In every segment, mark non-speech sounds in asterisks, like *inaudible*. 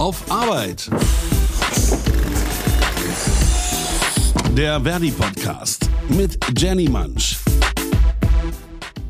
Auf Arbeit. Der Verdi Podcast mit Jenny Mansch.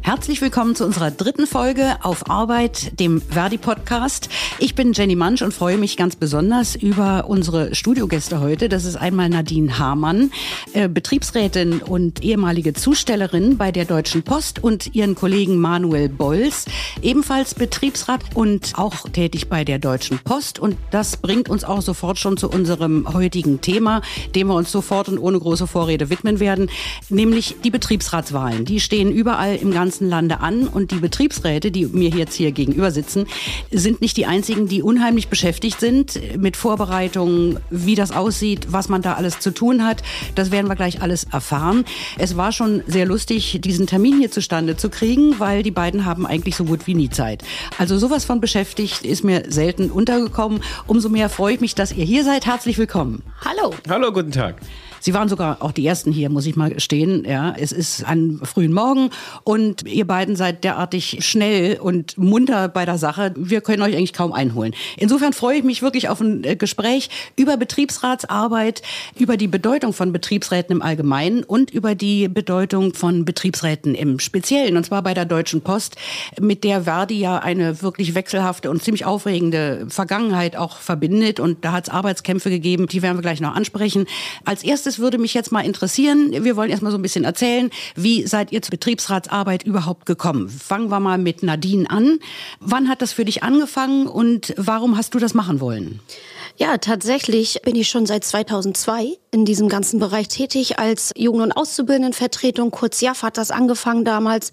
Herzlich willkommen zu unserer dritten Folge auf Arbeit, dem Verdi-Podcast. Ich bin Jenny Mansch und freue mich ganz besonders über unsere Studiogäste heute. Das ist einmal Nadine Hamann, äh, Betriebsrätin und ehemalige Zustellerin bei der Deutschen Post und ihren Kollegen Manuel Bolz, ebenfalls Betriebsrat und auch tätig bei der Deutschen Post. Und das bringt uns auch sofort schon zu unserem heutigen Thema, dem wir uns sofort und ohne große Vorrede widmen werden, nämlich die Betriebsratswahlen. Die stehen überall im ganzen ganzen Lande an und die Betriebsräte, die mir jetzt hier gegenüber sitzen, sind nicht die einzigen, die unheimlich beschäftigt sind mit Vorbereitungen, wie das aussieht, was man da alles zu tun hat. Das werden wir gleich alles erfahren. Es war schon sehr lustig, diesen Termin hier zustande zu kriegen, weil die beiden haben eigentlich so gut wie nie Zeit. Also sowas von beschäftigt ist mir selten untergekommen. Umso mehr freue ich mich, dass ihr hier seid. Herzlich willkommen. Hallo. Hallo, guten Tag. Sie waren sogar auch die ersten hier, muss ich mal stehen. Ja, es ist ein frühen Morgen und ihr beiden seid derartig schnell und munter bei der Sache. Wir können euch eigentlich kaum einholen. Insofern freue ich mich wirklich auf ein äh, Gespräch über Betriebsratsarbeit, über die Bedeutung von Betriebsräten im Allgemeinen und über die Bedeutung von Betriebsräten im Speziellen. Und zwar bei der Deutschen Post, mit der Verdi ja eine wirklich wechselhafte und ziemlich aufregende Vergangenheit auch verbindet. Und da hat es Arbeitskämpfe gegeben, die werden wir gleich noch ansprechen. Als erstes erstes würde mich jetzt mal interessieren, wir wollen erst mal so ein bisschen erzählen, wie seid ihr zur Betriebsratsarbeit überhaupt gekommen? Fangen wir mal mit Nadine an. Wann hat das für dich angefangen und warum hast du das machen wollen? Ja, tatsächlich bin ich schon seit 2002 in diesem ganzen Bereich tätig als Jugend- und Auszubildendenvertretung. Kurz JAF hat das angefangen damals.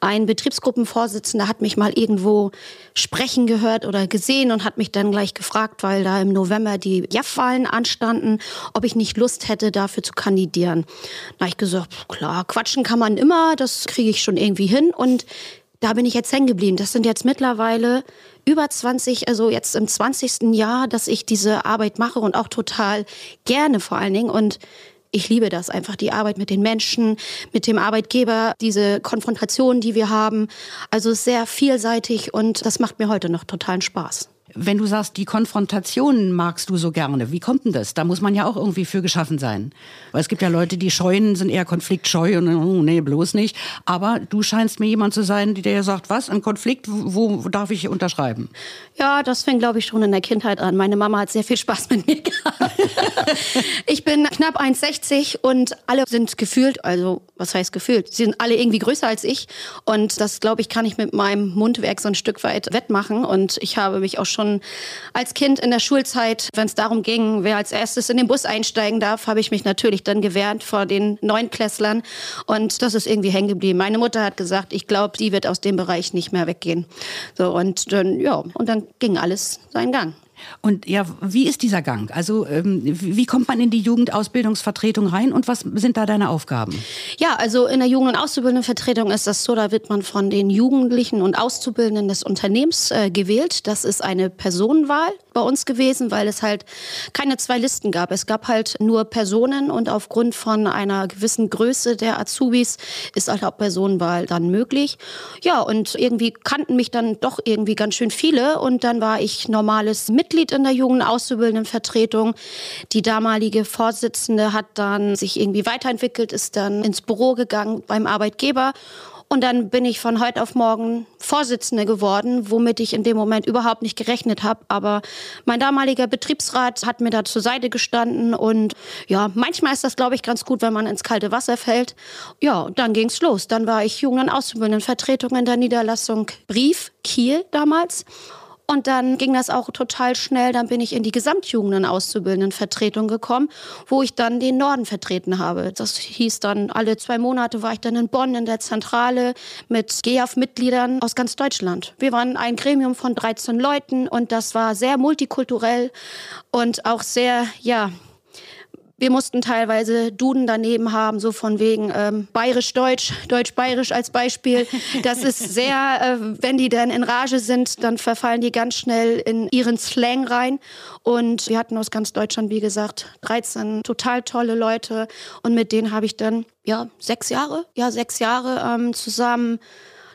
Ein Betriebsgruppenvorsitzender hat mich mal irgendwo sprechen gehört oder gesehen und hat mich dann gleich gefragt, weil da im November die JAF-Wahlen anstanden, ob ich nicht Lust hätte, dafür zu kandidieren. Da habe ich gesagt, klar, quatschen kann man immer, das kriege ich schon irgendwie hin und da bin ich jetzt hängen geblieben. Das sind jetzt mittlerweile über 20, also jetzt im 20. Jahr, dass ich diese Arbeit mache und auch total gerne vor allen Dingen. Und ich liebe das einfach, die Arbeit mit den Menschen, mit dem Arbeitgeber, diese Konfrontation, die wir haben. Also sehr vielseitig und das macht mir heute noch totalen Spaß. Wenn du sagst, die Konfrontation magst du so gerne, wie kommt denn das? Da muss man ja auch irgendwie für geschaffen sein. Weil es gibt ja Leute, die scheuen, sind eher konfliktscheu und oh, nee, bloß nicht. Aber du scheinst mir jemand zu sein, der sagt, was, ein Konflikt, wo, wo darf ich unterschreiben? Ja, das fing, glaube ich, schon in der Kindheit an. Meine Mama hat sehr viel Spaß mit mir *laughs* gehabt. ich bin knapp 1,60 und alle sind gefühlt, also was heißt gefühlt? Sie sind alle irgendwie größer als ich. Und das, glaube ich, kann ich mit meinem Mundwerk so ein Stück weit wettmachen. Und ich habe mich auch schon als Kind in der Schulzeit, wenn es darum ging, wer als erstes in den Bus einsteigen darf, habe ich mich natürlich dann gewehrt vor den Neunklässlern. Und das ist irgendwie hängen geblieben. Meine Mutter hat gesagt, ich glaube, sie wird aus dem Bereich nicht mehr weggehen. So, und dann, ja, und dann ging alles seinen Gang. Und ja, wie ist dieser Gang? Also ähm, wie kommt man in die Jugendausbildungsvertretung rein und was sind da deine Aufgaben? Ja, also in der Jugend- und Auszubildendenvertretung ist das so, da wird man von den Jugendlichen und Auszubildenden des Unternehmens äh, gewählt. Das ist eine Personenwahl bei uns gewesen, weil es halt keine zwei Listen gab. Es gab halt nur Personen und aufgrund von einer gewissen Größe der Azubis ist halt auch Personenwahl dann möglich. Ja, und irgendwie kannten mich dann doch irgendwie ganz schön viele und dann war ich normales Mitglied in der jungen Auszubildendenvertretung. Die damalige Vorsitzende hat dann sich irgendwie weiterentwickelt, ist dann ins Büro gegangen beim Arbeitgeber und dann bin ich von heute auf morgen Vorsitzende geworden, womit ich in dem Moment überhaupt nicht gerechnet habe. Aber mein damaliger Betriebsrat hat mir da zur Seite gestanden. Und ja, manchmal ist das, glaube ich, ganz gut, wenn man ins kalte Wasser fällt. Ja, und dann ging's los. Dann war ich Jugend- und Auszubildendenvertretung in der Niederlassung Brief, Kiel damals. Und dann ging das auch total schnell. Dann bin ich in die Gesamtjugend- und Auszubildendenvertretung gekommen, wo ich dann den Norden vertreten habe. Das hieß dann, alle zwei Monate war ich dann in Bonn in der Zentrale mit GEAF-Mitgliedern aus ganz Deutschland. Wir waren ein Gremium von 13 Leuten und das war sehr multikulturell und auch sehr, ja, wir mussten teilweise Duden daneben haben, so von wegen ähm, bayerisch-deutsch, deutsch-bayerisch als Beispiel. Das ist sehr, äh, wenn die dann in Rage sind, dann verfallen die ganz schnell in ihren Slang rein. Und wir hatten aus ganz Deutschland, wie gesagt, 13 total tolle Leute. Und mit denen habe ich dann, ja, sechs Jahre, ja, sechs Jahre ähm, zusammen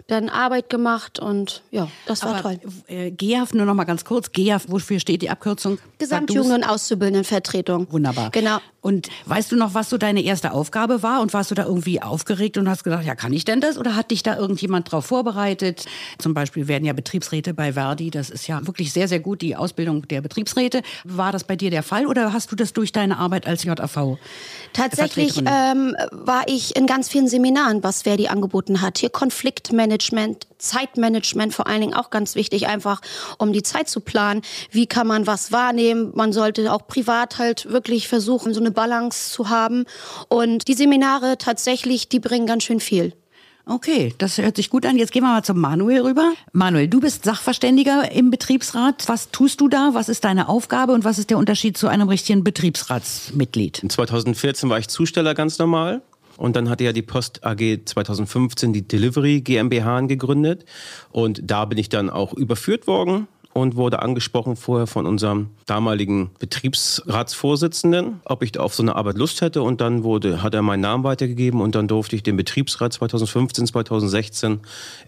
dann Arbeit gemacht und ja, das war Aber, toll. Äh, GEAF, nur noch mal ganz kurz. GEAF, wofür steht die Abkürzung? Gesamtjugend- und Auszubildendenvertretung. Wunderbar. Genau. Und weißt du noch, was so deine erste Aufgabe war? Und warst du da irgendwie aufgeregt und hast gedacht, ja, kann ich denn das? Oder hat dich da irgendjemand drauf vorbereitet? Zum Beispiel werden ja Betriebsräte bei Verdi, das ist ja wirklich sehr, sehr gut, die Ausbildung der Betriebsräte. War das bei dir der Fall oder hast du das durch deine Arbeit als JAV? Tatsächlich ähm, war ich in ganz vielen Seminaren, was Verdi angeboten hat. Hier Konfliktmanagement, Zeitmanagement vor allen Dingen auch ganz wichtig, einfach um die Zeit zu planen. Wie kann man was wahrnehmen? Man sollte auch privat halt wirklich versuchen, so eine Balance zu haben. Und die Seminare tatsächlich, die bringen ganz schön viel. Okay, das hört sich gut an. Jetzt gehen wir mal zum Manuel rüber. Manuel, du bist Sachverständiger im Betriebsrat. Was tust du da? Was ist deine Aufgabe und was ist der Unterschied zu einem richtigen Betriebsratsmitglied? 2014 war ich Zusteller ganz normal. Und dann hatte ja die Post AG 2015 die Delivery GmbH gegründet. Und da bin ich dann auch überführt worden und wurde angesprochen vorher von unserem damaligen Betriebsratsvorsitzenden, ob ich auf so eine Arbeit Lust hätte. Und dann wurde, hat er meinen Namen weitergegeben und dann durfte ich den Betriebsrat 2015, 2016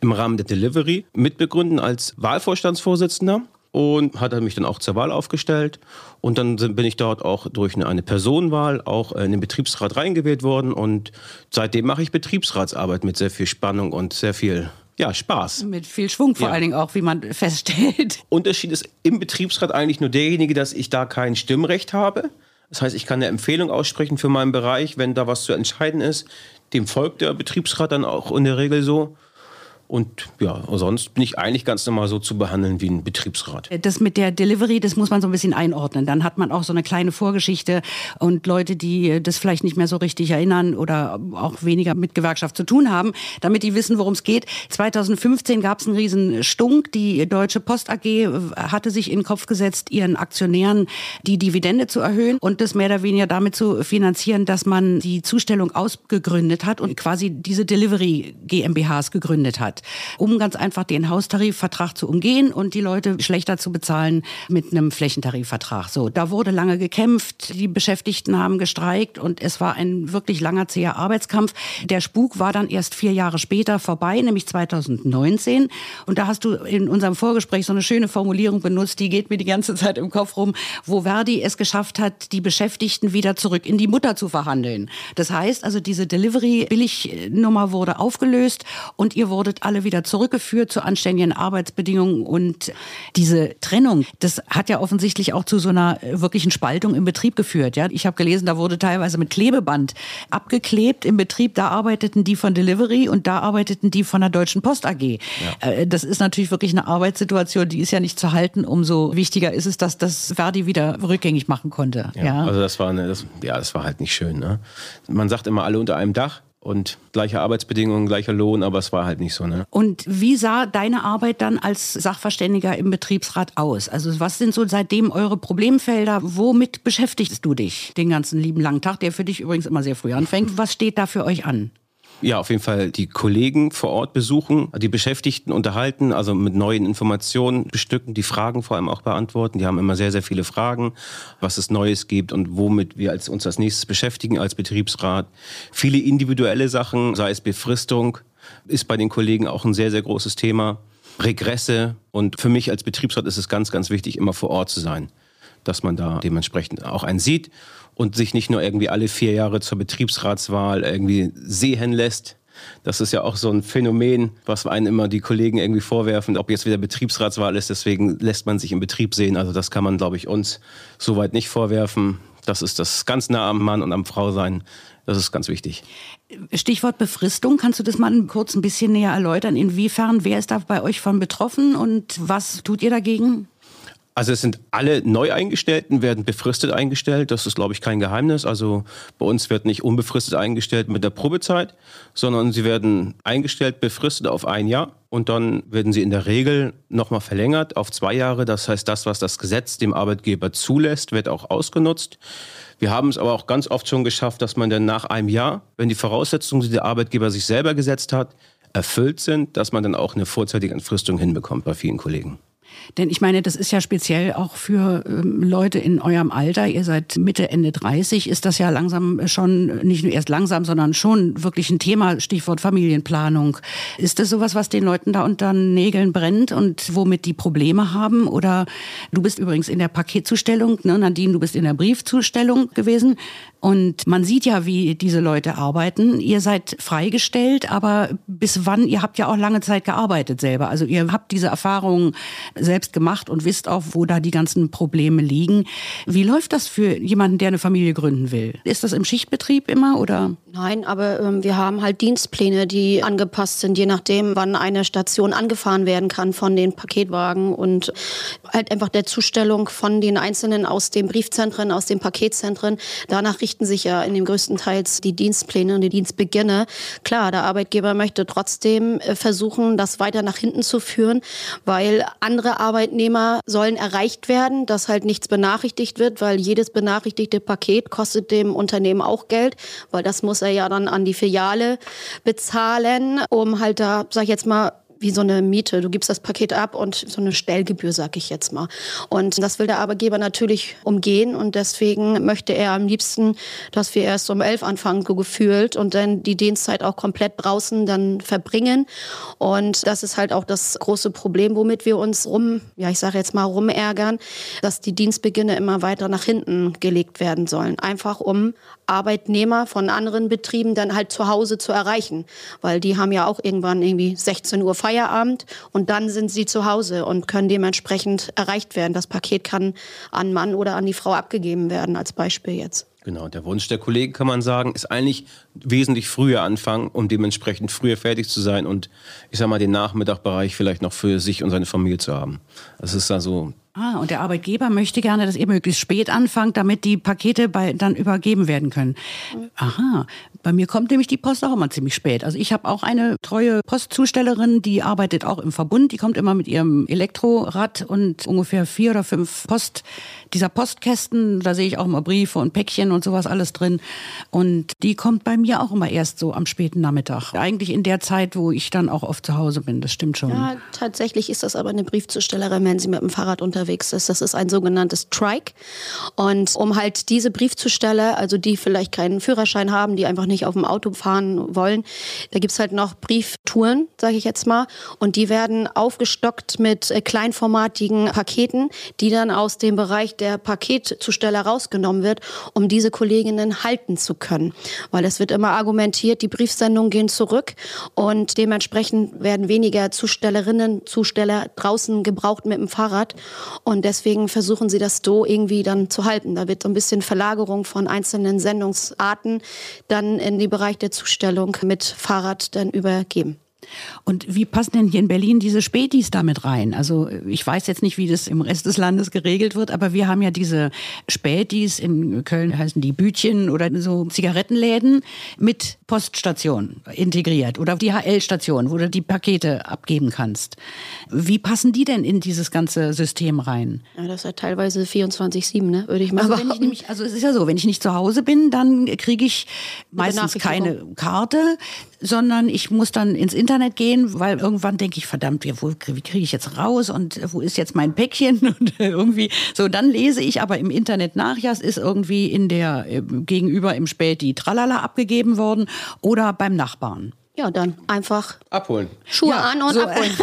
im Rahmen der Delivery mitbegründen als Wahlvorstandsvorsitzender und hat er mich dann auch zur Wahl aufgestellt. Und dann bin ich dort auch durch eine Personenwahl auch in den Betriebsrat reingewählt worden. Und seitdem mache ich Betriebsratsarbeit mit sehr viel Spannung und sehr viel ja, Spaß. Mit viel Schwung vor Ja. allen Dingen auch, wie man *laughs* feststellt. Unterschied ist im Betriebsrat eigentlich nur derjenige, dass ich da kein Stimmrecht habe. Das heißt, ich kann eine Empfehlung aussprechen für meinen Bereich, wenn da was zu entscheiden ist. Dem folgt der Betriebsrat dann auch in der Regel so. Und ja, sonst bin ich eigentlich ganz normal so zu behandeln wie ein Betriebsrat. Das mit der Delivery, das muss man so ein bisschen einordnen. Dann hat man auch so eine kleine Vorgeschichte und Leute, die das vielleicht nicht mehr so richtig erinnern oder auch weniger mit Gewerkschaft zu tun haben, damit die wissen, worum es geht. 2015 gab es einen riesen Stunk. Die Deutsche Post AG hatte sich in den Kopf gesetzt, ihren Aktionären die Dividende zu erhöhen und das mehr oder weniger damit zu finanzieren, dass man die Zustellung ausgegründet hat und quasi diese Delivery GmbHs gegründet hat, um ganz einfach den Haustarifvertrag zu umgehen und die Leute schlechter zu bezahlen mit einem Flächentarifvertrag. So, da wurde lange gekämpft, die Beschäftigten haben gestreikt und es war ein wirklich langer zäher Arbeitskampf. Der Spuk war dann erst vier Jahre später vorbei, nämlich 2019. Und da hast du in unserem Vorgespräch so eine schöne Formulierung benutzt, die geht mir die ganze Zeit im Kopf rum, wo Verdi es geschafft hat, die Beschäftigten wieder zurück in die Mutter zu verhandeln. Das heißt also, diese Delivery-Billignummer wurde aufgelöst und ihr wurdet alle wieder zurückgeführt zu anständigen Arbeitsbedingungen und diese Trennung, das hat ja offensichtlich auch zu so einer äh, wirklichen Spaltung im Betrieb geführt. Ja, ich habe gelesen, da wurde teilweise mit Klebeband abgeklebt im Betrieb. Da arbeiteten die von Delivery und da arbeiteten die von der Deutschen Post AG. Äh, Das ist natürlich wirklich eine Arbeitssituation, die ist ja nicht zu halten. Umso wichtiger ist es, dass das Verdi wieder rückgängig machen konnte. Ja, Also das war eine, das, ja, das war halt nicht schön. Ne? Man sagt immer alle unter einem Dach und gleiche Arbeitsbedingungen, gleicher Lohn, aber es war halt nicht so. Ne? Und wie sah deine Arbeit dann als Sachverständiger im Betriebsrat aus? Also was sind so seitdem eure Problemfelder? Womit beschäftigst du dich den ganzen lieben langen Tag, der für dich übrigens immer sehr früh anfängt? Was steht da für euch an? Ja, auf jeden Fall die Kollegen vor Ort besuchen, die Beschäftigten unterhalten, also mit neuen Informationen bestücken, die Fragen vor allem auch beantworten. Die haben immer sehr, sehr viele Fragen, was es Neues gibt und womit wir als, uns als nächstes beschäftigen als Betriebsrat. Viele individuelle Sachen, sei es Befristung, ist bei den Kollegen auch ein sehr, sehr großes Thema. Regresse und für mich als Betriebsrat ist es ganz, ganz wichtig, immer vor Ort zu sein, dass man da dementsprechend auch einen sieht und sich nicht nur irgendwie alle vier Jahre zur Betriebsratswahl irgendwie sehen lässt. Das ist ja auch so ein Phänomen, was einen immer die Kollegen irgendwie vorwerfen, ob jetzt wieder Betriebsratswahl ist, deswegen lässt man sich im Betrieb sehen. Also das kann man, glaube ich, uns soweit nicht vorwerfen. Das ist das ganz nah am Mann und am Frau sein. Das ist ganz wichtig. Stichwort Befristung, kannst du das mal kurz ein bisschen näher erläutern? Inwiefern, wer ist da bei euch von betroffen und was tut ihr dagegen? Also es sind alle Neueingestellten, werden befristet eingestellt. Das ist, glaube ich, kein Geheimnis. Also bei uns wird nicht unbefristet eingestellt mit der Probezeit, sondern sie werden eingestellt, befristet auf ein Jahr. Und dann werden sie in der Regel nochmal verlängert auf zwei Jahre. Das heißt, das, was das Gesetz dem Arbeitgeber zulässt, wird auch ausgenutzt. Wir haben es aber auch ganz oft schon geschafft, dass man dann nach einem Jahr, wenn die Voraussetzungen, die der Arbeitgeber sich selber gesetzt hat, erfüllt sind, dass man dann auch eine vorzeitige Entfristung hinbekommt bei vielen Kollegen. Denn ich meine, das ist ja speziell auch für ähm, Leute in eurem Alter. Ihr seid Mitte, Ende 30, ist das ja langsam schon, nicht nur erst langsam, sondern schon wirklich ein Thema, Stichwort Familienplanung. Ist das sowas, was den Leuten da unter den Nägeln brennt und womit die Probleme haben? Oder du bist übrigens in der Paketzustellung, ne? Nadine, du bist in der Briefzustellung gewesen. Und man sieht ja, wie diese Leute arbeiten. Ihr seid freigestellt, aber bis wann? Ihr habt ja auch lange Zeit gearbeitet selber. Also ihr habt diese Erfahrungen selbst gemacht und wisst auch, wo da die ganzen Probleme liegen. Wie läuft das für jemanden, der eine Familie gründen will? Ist das im Schichtbetrieb immer oder? Nein, aber ähm, wir haben halt Dienstpläne, die angepasst sind, je nachdem, wann eine Station angefahren werden kann von den Paketwagen und halt einfach der Zustellung von den Einzelnen aus den Briefzentren, aus den Paketzentren. Danach richten sich ja in dem größten Teils die Dienstpläne und die Dienstbeginne. Klar, der Arbeitgeber möchte trotzdem äh, versuchen, das weiter nach hinten zu führen, weil andere Arbeitnehmer sollen erreicht werden, dass halt nichts benachrichtigt wird, weil jedes benachrichtigte Paket kostet dem Unternehmen auch Geld, weil das muss er ja dann an die Filiale bezahlen, um halt da, sag ich jetzt mal, wie so eine Miete. Du gibst das Paket ab und so eine Stellgebühr, sag ich jetzt mal. Und das will der Arbeitgeber natürlich umgehen und deswegen möchte er am liebsten, dass wir erst um elf anfangen, so gefühlt und dann die Dienstzeit auch komplett draußen dann verbringen. Und das ist halt auch das große Problem, womit wir uns rum, ja, ich sage jetzt mal rumärgern, dass die Dienstbeginne immer weiter nach hinten gelegt werden sollen. Einfach um Arbeitnehmer von anderen Betrieben dann halt zu Hause zu erreichen. Weil die haben ja auch irgendwann irgendwie 16 Uhr Feierabend und dann sind sie zu Hause und können dementsprechend erreicht werden. Das Paket kann an Mann oder an die Frau abgegeben werden, als Beispiel jetzt. Genau, der Wunsch der Kollegen, kann man sagen, ist eigentlich wesentlich früher anfangen, um dementsprechend früher fertig zu sein und ich sag mal den Nachmittagbereich vielleicht noch für sich und seine Familie zu haben. Das ist also Ah, und der Arbeitgeber möchte gerne, dass ihr möglichst spät anfangt, damit die Pakete bei, dann übergeben werden können. Aha, bei mir kommt nämlich die Post auch immer ziemlich spät. Also ich habe auch eine treue Postzustellerin, die arbeitet auch im Verbund. Die kommt immer mit ihrem Elektrorad und ungefähr vier oder fünf Post dieser Postkästen. Da sehe ich auch immer Briefe und Päckchen und sowas alles drin. Und die kommt bei mir auch immer erst so am späten Nachmittag. Eigentlich in der Zeit, wo ich dann auch oft zu Hause bin. Das stimmt schon. Ja, tatsächlich ist das aber eine Briefzustellerin, wenn sie mit dem Fahrrad unterwegs ist. Das ist ein sogenanntes Trike. Und um halt diese Briefzusteller, also die vielleicht keinen Führerschein haben, die einfach nicht auf dem Auto fahren wollen. Da gibt's halt noch Brieftouren, sage ich jetzt mal. Und die werden aufgestockt mit äh, kleinformatigen Paketen, die dann aus dem Bereich der Paketzusteller rausgenommen wird, um diese Kolleginnen halten zu können. Weil es wird immer argumentiert, die Briefsendungen gehen zurück und dementsprechend werden weniger Zustellerinnen, Zusteller draußen gebraucht mit dem Fahrrad. Und deswegen versuchen sie das so irgendwie dann zu halten. Da wird so ein bisschen Verlagerung von einzelnen Sendungsarten dann in den Bereich der Zustellung mit Fahrrad dann übergeben. Und wie passen denn hier in Berlin diese Spätis damit rein? Also ich weiß jetzt nicht, wie das im Rest des Landes geregelt wird, aber wir haben ja diese Spätis, in Köln heißen die Bütchen oder so Zigarettenläden mit Poststation integriert oder DHL-Station, wo du die Pakete abgeben kannst. Wie passen die denn in dieses ganze System rein? Ja, das ist ja teilweise 24-7, ne? würde ich mal also, ich nämlich, also es ist ja so, wenn ich nicht zu Hause bin, dann kriege ich meistens keine Karte, sondern ich muss dann ins Internet gehen, weil irgendwann denke ich, verdammt, wie kriege ich jetzt raus und wo ist jetzt mein Päckchen *laughs* und irgendwie so, dann lese ich aber im Internet nach, ja, es ist irgendwie in der äh, gegenüber im Späti Tralala abgegeben worden oder beim Nachbarn. Ja, dann einfach abholen. Schuhe ja, an und so, abholen. *laughs*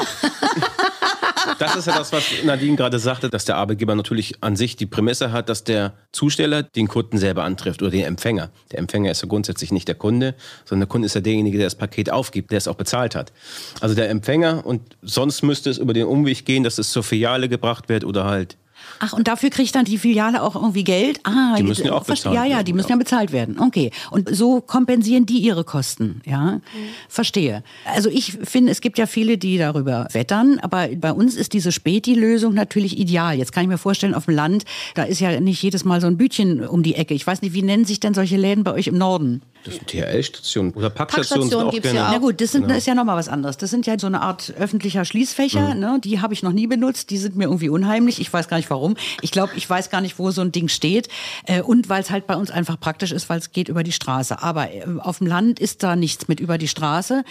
Das ist ja das, was Nadine gerade sagte, dass der Arbeitgeber natürlich an sich die Prämisse hat, dass der Zusteller den Kunden selber antrifft oder den Empfänger. Der Empfänger ist ja grundsätzlich nicht der Kunde, sondern der Kunde ist ja derjenige, der das Paket aufgibt, der es auch bezahlt hat. Also der Empfänger und sonst müsste es über den Umweg gehen, dass es zur Filiale gebracht wird oder halt Ach, und dafür kriegt dann die Filiale auch irgendwie Geld? Ah, die müssen ja auch bezahlt werden. Ja, ja, die müssen ja bezahlt werden. Okay. Und so kompensieren die ihre Kosten. Ja, mhm. verstehe. Also ich finde, es gibt ja viele, die darüber wettern, aber bei uns ist diese Späti-Lösung natürlich ideal. Jetzt kann ich mir vorstellen, auf dem Land, da ist ja nicht jedes Mal so ein Bütchen um die Ecke. Ich weiß nicht, wie nennen sich denn solche Läden bei euch im Norden? Das sind THL-Stationen oder Packstationen. Packstation gibt es ja auch. Na gut, das, sind, genau. das ist ja nochmal was anderes. Das sind ja so eine Art öffentlicher Schließfächer. Mhm. Ne? Die habe ich noch nie benutzt. Die sind mir irgendwie unheimlich. Ich weiß gar nicht warum. Ich glaube, ich weiß gar nicht, wo so ein Ding steht. Äh, und weil es halt bei uns einfach praktisch ist, weil es geht über die Straße. Aber äh, auf dem Land ist da nichts mit über die Straße.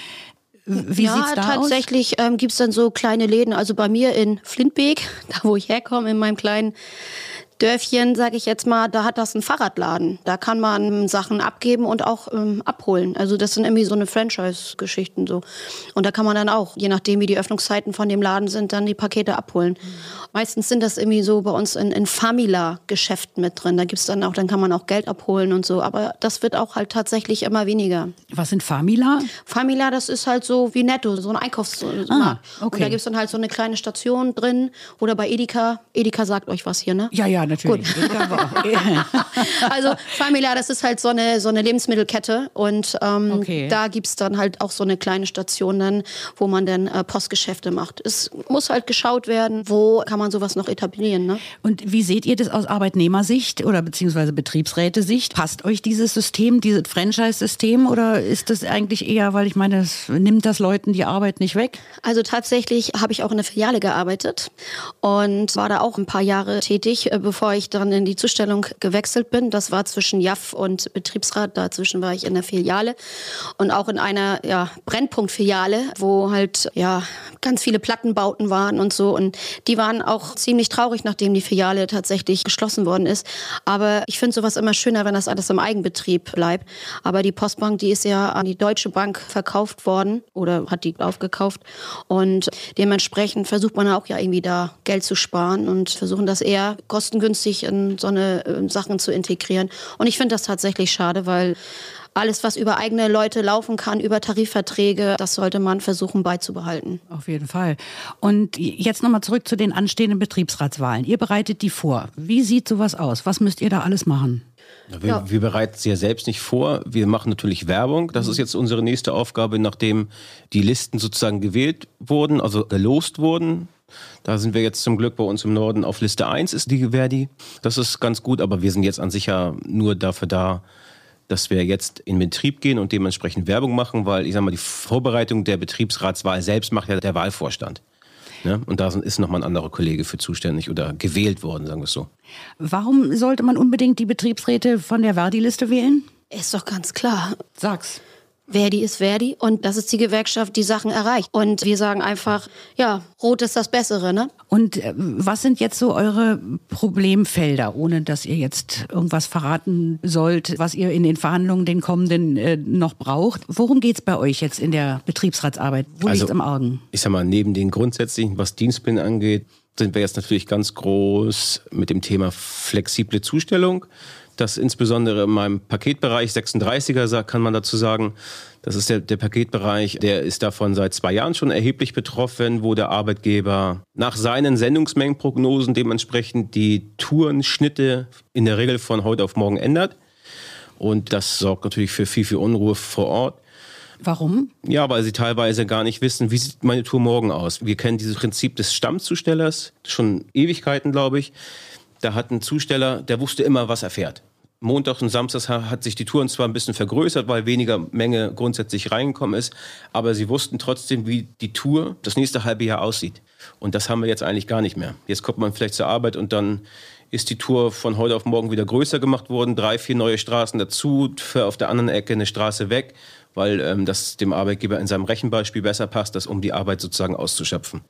Wie ja, sieht's da tatsächlich ähm, gibt's dann so kleine Läden. Also bei mir in Flintbeek, *laughs* da wo ich herkomme, in meinem kleinen Dörfchen, sage ich jetzt mal, da hat das einen Fahrradladen. Da kann man Sachen abgeben und auch ähm, abholen. Also das sind irgendwie so eine Franchise-Geschichten so. Und da kann man dann auch, je nachdem wie die Öffnungszeiten von dem Laden sind, dann die Pakete abholen. Mhm. Meistens sind das irgendwie so bei uns in, in Famila-Geschäften mit drin. Da gibt's dann auch, dann kann man auch Geld abholen und so. Aber das wird auch halt tatsächlich immer weniger. Was sind Famila? Famila, das ist halt so wie Netto, so ein Einkaufsmarkt. Ah, okay. Und da gibt's dann halt so eine kleine Station drin. Oder bei Edeka. Edeka sagt euch was hier, ne? Ja, ja, natürlich. *laughs* *laughs* also Famila, das ist halt so eine, so eine Lebensmittelkette. Und ähm, Okay. da gibt's dann halt auch so eine kleine Station, dann, wo man dann äh, Postgeschäfte macht. Es muss halt geschaut werden, wo kann man sowas noch etablieren. Ne? Und wie seht ihr das aus Arbeitnehmersicht oder beziehungsweise Betriebsrätesicht? Passt euch dieses System, dieses Franchise-System oder ist das eigentlich eher, weil ich meine, es nimmt das Leuten die Arbeit nicht weg? Also tatsächlich habe ich auch in der Filiale gearbeitet und war da auch ein paar Jahre tätig, äh, bevor ich dann in die Zustellung gewechselt bin. Das war zwischen JAF und Betriebsrat. Dazwischen war ich in der Filiale und auch in einer ja, Brennpunktfiliale, wo halt ja ganz viele Plattenbauten waren und so. Und die waren auch ziemlich traurig, nachdem die Filiale tatsächlich geschlossen worden ist. Aber ich finde sowas immer schöner, wenn das alles im Eigenbetrieb bleibt. Aber die Postbank, die ist ja an die Deutsche Bank verkauft worden oder hat die aufgekauft. Und dementsprechend versucht man auch ja irgendwie da Geld zu sparen und versuchen das eher kostengünstig in so eine äh, Sachen zu integrieren. Und ich finde das tatsächlich schade, weil alles, was über eigene Leute laufen kann, über Tarifverträge, das sollte man versuchen beizubehalten. Auf jeden Fall. Und jetzt nochmal zurück zu den anstehenden Betriebsratswahlen. Ihr bereitet die vor. Wie sieht sowas aus? Was müsst ihr da alles machen? Wir, Ja. wir bereiten es ja selbst nicht vor. Wir machen natürlich Werbung. Das ist jetzt unsere nächste Aufgabe, nachdem die Listen sozusagen gewählt wurden, also gelost wurden. Da sind wir jetzt zum Glück bei uns im Norden auf Liste 1 ist die Verdi. Das ist ganz gut, aber wir sind jetzt an sich ja nur dafür da, dass wir jetzt in Betrieb gehen und dementsprechend Werbung machen, weil ich sag mal, die Vorbereitung der Betriebsratswahl selbst macht ja der Wahlvorstand. Ne? Und da ist nochmal ein anderer Kollege für zuständig oder gewählt worden, sagen wir es so. Warum sollte man unbedingt die Betriebsräte von der Verdi-Liste wählen? Ist doch ganz klar. Sag's. Verdi ist Verdi und das ist die Gewerkschaft, die Sachen erreicht. Und wir sagen einfach, ja, Rot ist das Bessere, ne? Und äh, was sind jetzt so eure Problemfelder, ohne dass ihr jetzt irgendwas verraten sollt, was ihr in den Verhandlungen den kommenden äh, noch braucht? Worum geht's bei euch jetzt in der Betriebsratsarbeit? Wo Also- liegt's im Argen? ich sag mal, neben den grundsätzlichen, was Dienstpläne angeht, sind wir jetzt natürlich ganz groß mit dem Thema flexible Zustellung. Das insbesondere in meinem Paketbereich 36er sa- kann man dazu sagen. Das ist der, der Paketbereich, der ist davon seit zwei Jahren schon erheblich betroffen, wo der Arbeitgeber nach seinen Sendungsmengenprognosen dementsprechend die Tourenschnitte in der Regel von heute auf morgen ändert. Und das sorgt natürlich für viel, viel Unruhe vor Ort. Warum? Ja, weil sie teilweise gar nicht wissen, wie sieht meine Tour morgen aus. Wir kennen dieses Prinzip des Stammzustellers schon Ewigkeiten, glaube ich. Da hat ein Zusteller, der wusste immer, was er fährt. Montag und Samstags ha- hat sich die Touren zwar ein bisschen vergrößert, weil weniger Menge grundsätzlich reingekommen ist, aber sie wussten trotzdem, wie die Tour das nächste halbe Jahr aussieht. Und das haben wir jetzt eigentlich gar nicht mehr. Jetzt kommt man vielleicht zur Arbeit und dann ist die Tour von heute auf morgen wieder größer gemacht worden, drei, vier neue Straßen dazu, auf der anderen Ecke eine Straße weg, weil ähm, das dem Arbeitgeber in seinem Rechenbeispiel besser passt, das um die Arbeit sozusagen auszuschöpfen.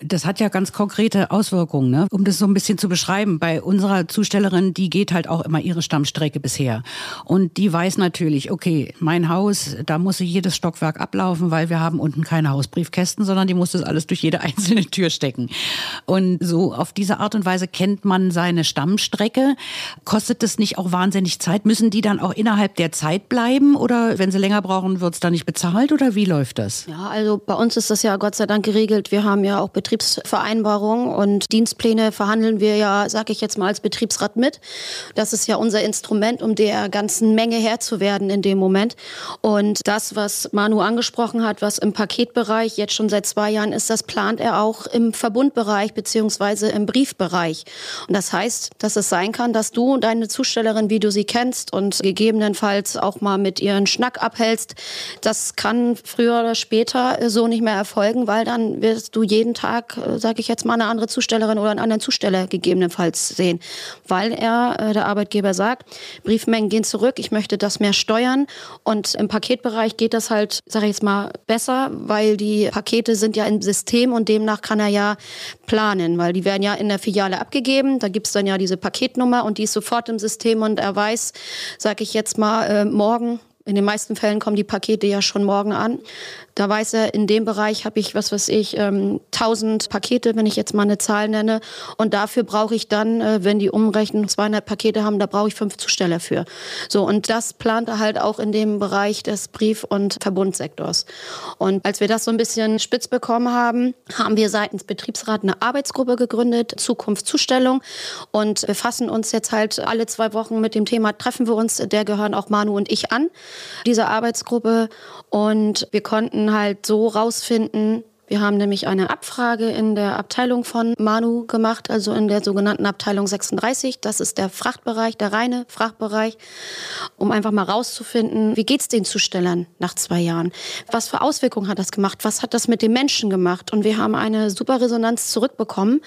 Das hat ja ganz konkrete Auswirkungen, ne? um das so ein bisschen zu beschreiben. Bei unserer Zustellerin, die geht halt auch immer ihre Stammstrecke bisher. Und die weiß natürlich, okay, mein Haus, da muss jedes Stockwerk ablaufen, weil wir haben unten keine Hausbriefkästen, sondern die muss das alles durch jede *laughs* einzelne Tür stecken. Und so auf diese Art und Weise kennt man seine Stammstrecke. Kostet das nicht auch wahnsinnig Zeit? Müssen die dann auch innerhalb der Zeit bleiben? Oder wenn sie länger brauchen, wird's dann nicht bezahlt? Oder wie läuft das? Ja, also bei uns ist das ja Gott sei Dank geregelt. Wir haben ja auch Betriebsvereinbarungen und Dienstpläne verhandeln wir ja, sag ich jetzt mal, als Betriebsrat mit. Das ist ja unser Instrument, um der ganzen Menge Herr zu werden in dem Moment. Und das, was Manu angesprochen hat, was im Paketbereich jetzt schon seit zwei Jahren ist, das plant er auch im Verbundbereich beziehungsweise im Briefbereich. Und das heißt, dass es sein kann, dass du und deine Zustellerin, wie du sie kennst und gegebenenfalls auch mal mit ihren Schnack abhältst, das kann früher oder später so nicht mehr erfolgen, weil dann wirst du jeden Tag, äh, sage ich jetzt mal, eine andere Zustellerin oder einen anderen Zusteller gegebenenfalls sehen, weil er, äh, der Arbeitgeber sagt, Briefmengen gehen zurück, ich möchte das mehr steuern und im Paketbereich geht das halt, sage ich jetzt mal, besser, weil die Pakete sind ja im System und demnach kann er ja planen, weil die werden ja in der Filiale abgegeben, da gibt's dann ja diese Paketnummer und die ist sofort im System und er weiß, sage ich jetzt mal, äh, morgen in den meisten Fällen kommen die Pakete ja schon morgen an. Da weiß er, in dem Bereich habe ich, was weiß ich, ähm, 1000 Pakete, wenn ich jetzt mal eine Zahl nenne. Und dafür brauche ich dann, äh, wenn die umrechnen, 200 Pakete haben, da brauche ich fünf Zusteller für. So, und das plant er halt auch in dem Bereich des Brief- und Verbundsektors. Und als wir das so ein bisschen spitz bekommen haben, haben wir seitens Betriebsrat eine Arbeitsgruppe gegründet, Zukunftszustellung. Und befassen uns jetzt halt alle zwei Wochen mit dem Thema, treffen wir uns, der gehören auch Manu und ich an, dieser Arbeitsgruppe. Und wir konnten halt so rausfinden, wir haben nämlich eine Abfrage in der Abteilung von Manu gemacht, also in der sogenannten Abteilung 36. Das ist der Frachtbereich, der reine Frachtbereich, um einfach mal rauszufinden, wie geht's den Zustellern nach zwei Jahren? Was für Auswirkungen hat das gemacht? Was hat das mit den Menschen gemacht? Und wir haben eine super Resonanz zurückbekommen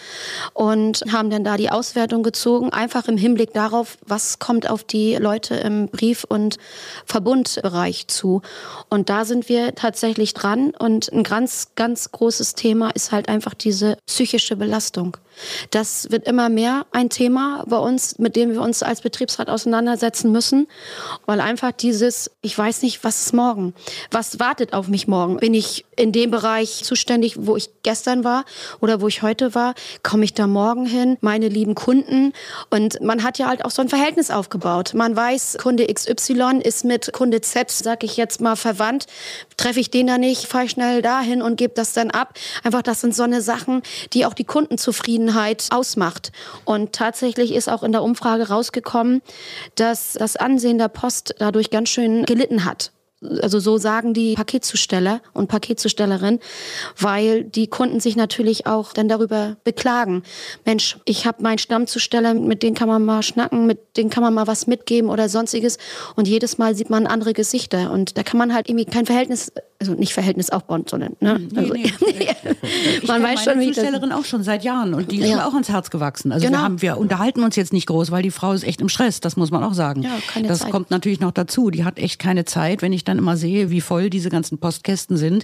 und haben dann da die Auswertung gezogen, einfach im Hinblick darauf, was kommt auf die Leute im Brief- und Verbundbereich zu. Und da sind wir tatsächlich dran und ein ganz, ganz großes Thema ist halt einfach diese psychische Belastung. Das wird immer mehr ein Thema bei uns, mit dem wir uns als Betriebsrat auseinandersetzen müssen, weil einfach dieses, ich weiß nicht, was ist morgen? Was wartet auf mich morgen? Bin ich in dem Bereich zuständig, wo ich gestern war oder wo ich heute war? Komme ich da morgen hin? Meine lieben Kunden? Und man hat ja halt auch so ein Verhältnis aufgebaut. Man weiß, Kunde XY ist mit Kunde Z, sag ich jetzt mal, verwandt. Treffe ich den da nicht, fahre ich schnell dahin und gebe das dann ab. Einfach, das sind so eine Sachen, die auch die Kundenzufriedenheit Zufriedenheit ausmacht. Und tatsächlich ist auch in der Umfrage rausgekommen, dass das Ansehen der Post dadurch ganz schön gelitten hat also so sagen die Paketzusteller und Paketzustellerin, weil die Kunden sich natürlich auch dann darüber beklagen. Mensch, ich habe meinen Stammzusteller, mit denen kann man mal schnacken, mit denen kann man mal was mitgeben oder sonstiges und jedes Mal sieht man andere Gesichter und da kann man halt irgendwie kein Verhältnis, also nicht Verhältnis aufbauen, sondern ne? Nee, also, *laughs* nee. Ich man weiß schon, wie das Zustellerin auch schon seit Jahren und die ist Ja. mir auch ans Herz gewachsen. Also Genau. wir, haben, wir unterhalten uns jetzt nicht groß, weil die Frau ist echt im Stress, das muss man auch sagen. Ja, keine das Zeit. kommt natürlich noch dazu. Die hat echt keine Zeit, wenn ich dann immer sehe, wie voll diese ganzen Postkästen sind.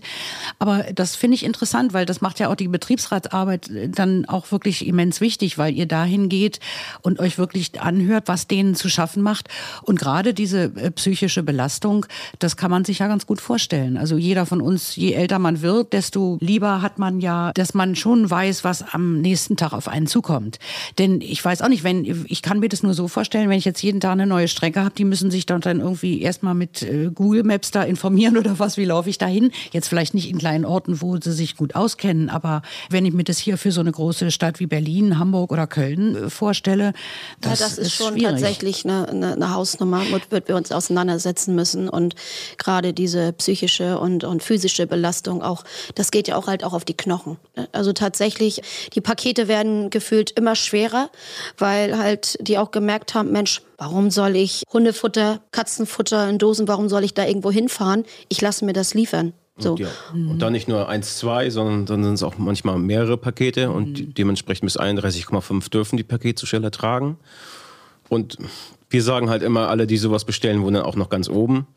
Aber das finde ich interessant, weil das macht ja auch die Betriebsratsarbeit äh, dann auch wirklich immens wichtig, weil ihr dahin geht und euch wirklich anhört, was denen zu schaffen macht. Und gerade diese äh, psychische Belastung, das kann man sich ja ganz gut vorstellen. Also jeder von uns, je älter man wird, desto lieber hat man ja, dass man schon weiß, was am nächsten Tag auf einen zukommt. Denn ich weiß auch nicht, wenn, ich kann mir das nur so vorstellen, wenn ich jetzt jeden Tag eine neue Strecke habe, die müssen sich dann, dann irgendwie erstmal mit äh, Google Maps da informieren *laughs* oder was, wie laufe ich da hin? Jetzt vielleicht nicht in kleinen Orten, wo sie sich gut auskennen, aber wenn ich mir das hier für so eine große Stadt wie Berlin, Hamburg oder Köln äh, vorstelle, das, ja, das ist, schon schwierig. tatsächlich eine, eine, eine Hausnummer, mit der wir uns auseinandersetzen müssen. Und gerade diese psychische und, und physische Belastung auch, das geht ja auch halt auch auf die Knochen. Also tatsächlich, die Pakete werden gefühlt immer schwerer, weil halt die auch gemerkt haben, Mensch, warum soll ich Hundefutter, Katzenfutter in Dosen, warum soll ich da irgendwo hinfahren? Ich lasse mir das liefern. So. Und, ja. und dann nicht nur eins, zwei, sondern dann sind es auch manchmal mehrere Pakete und die- dementsprechend bis 31,5 dürfen die Paketzusteller tragen. Und wir sagen halt immer, alle, die sowas bestellen, wohnen dann auch noch ganz oben,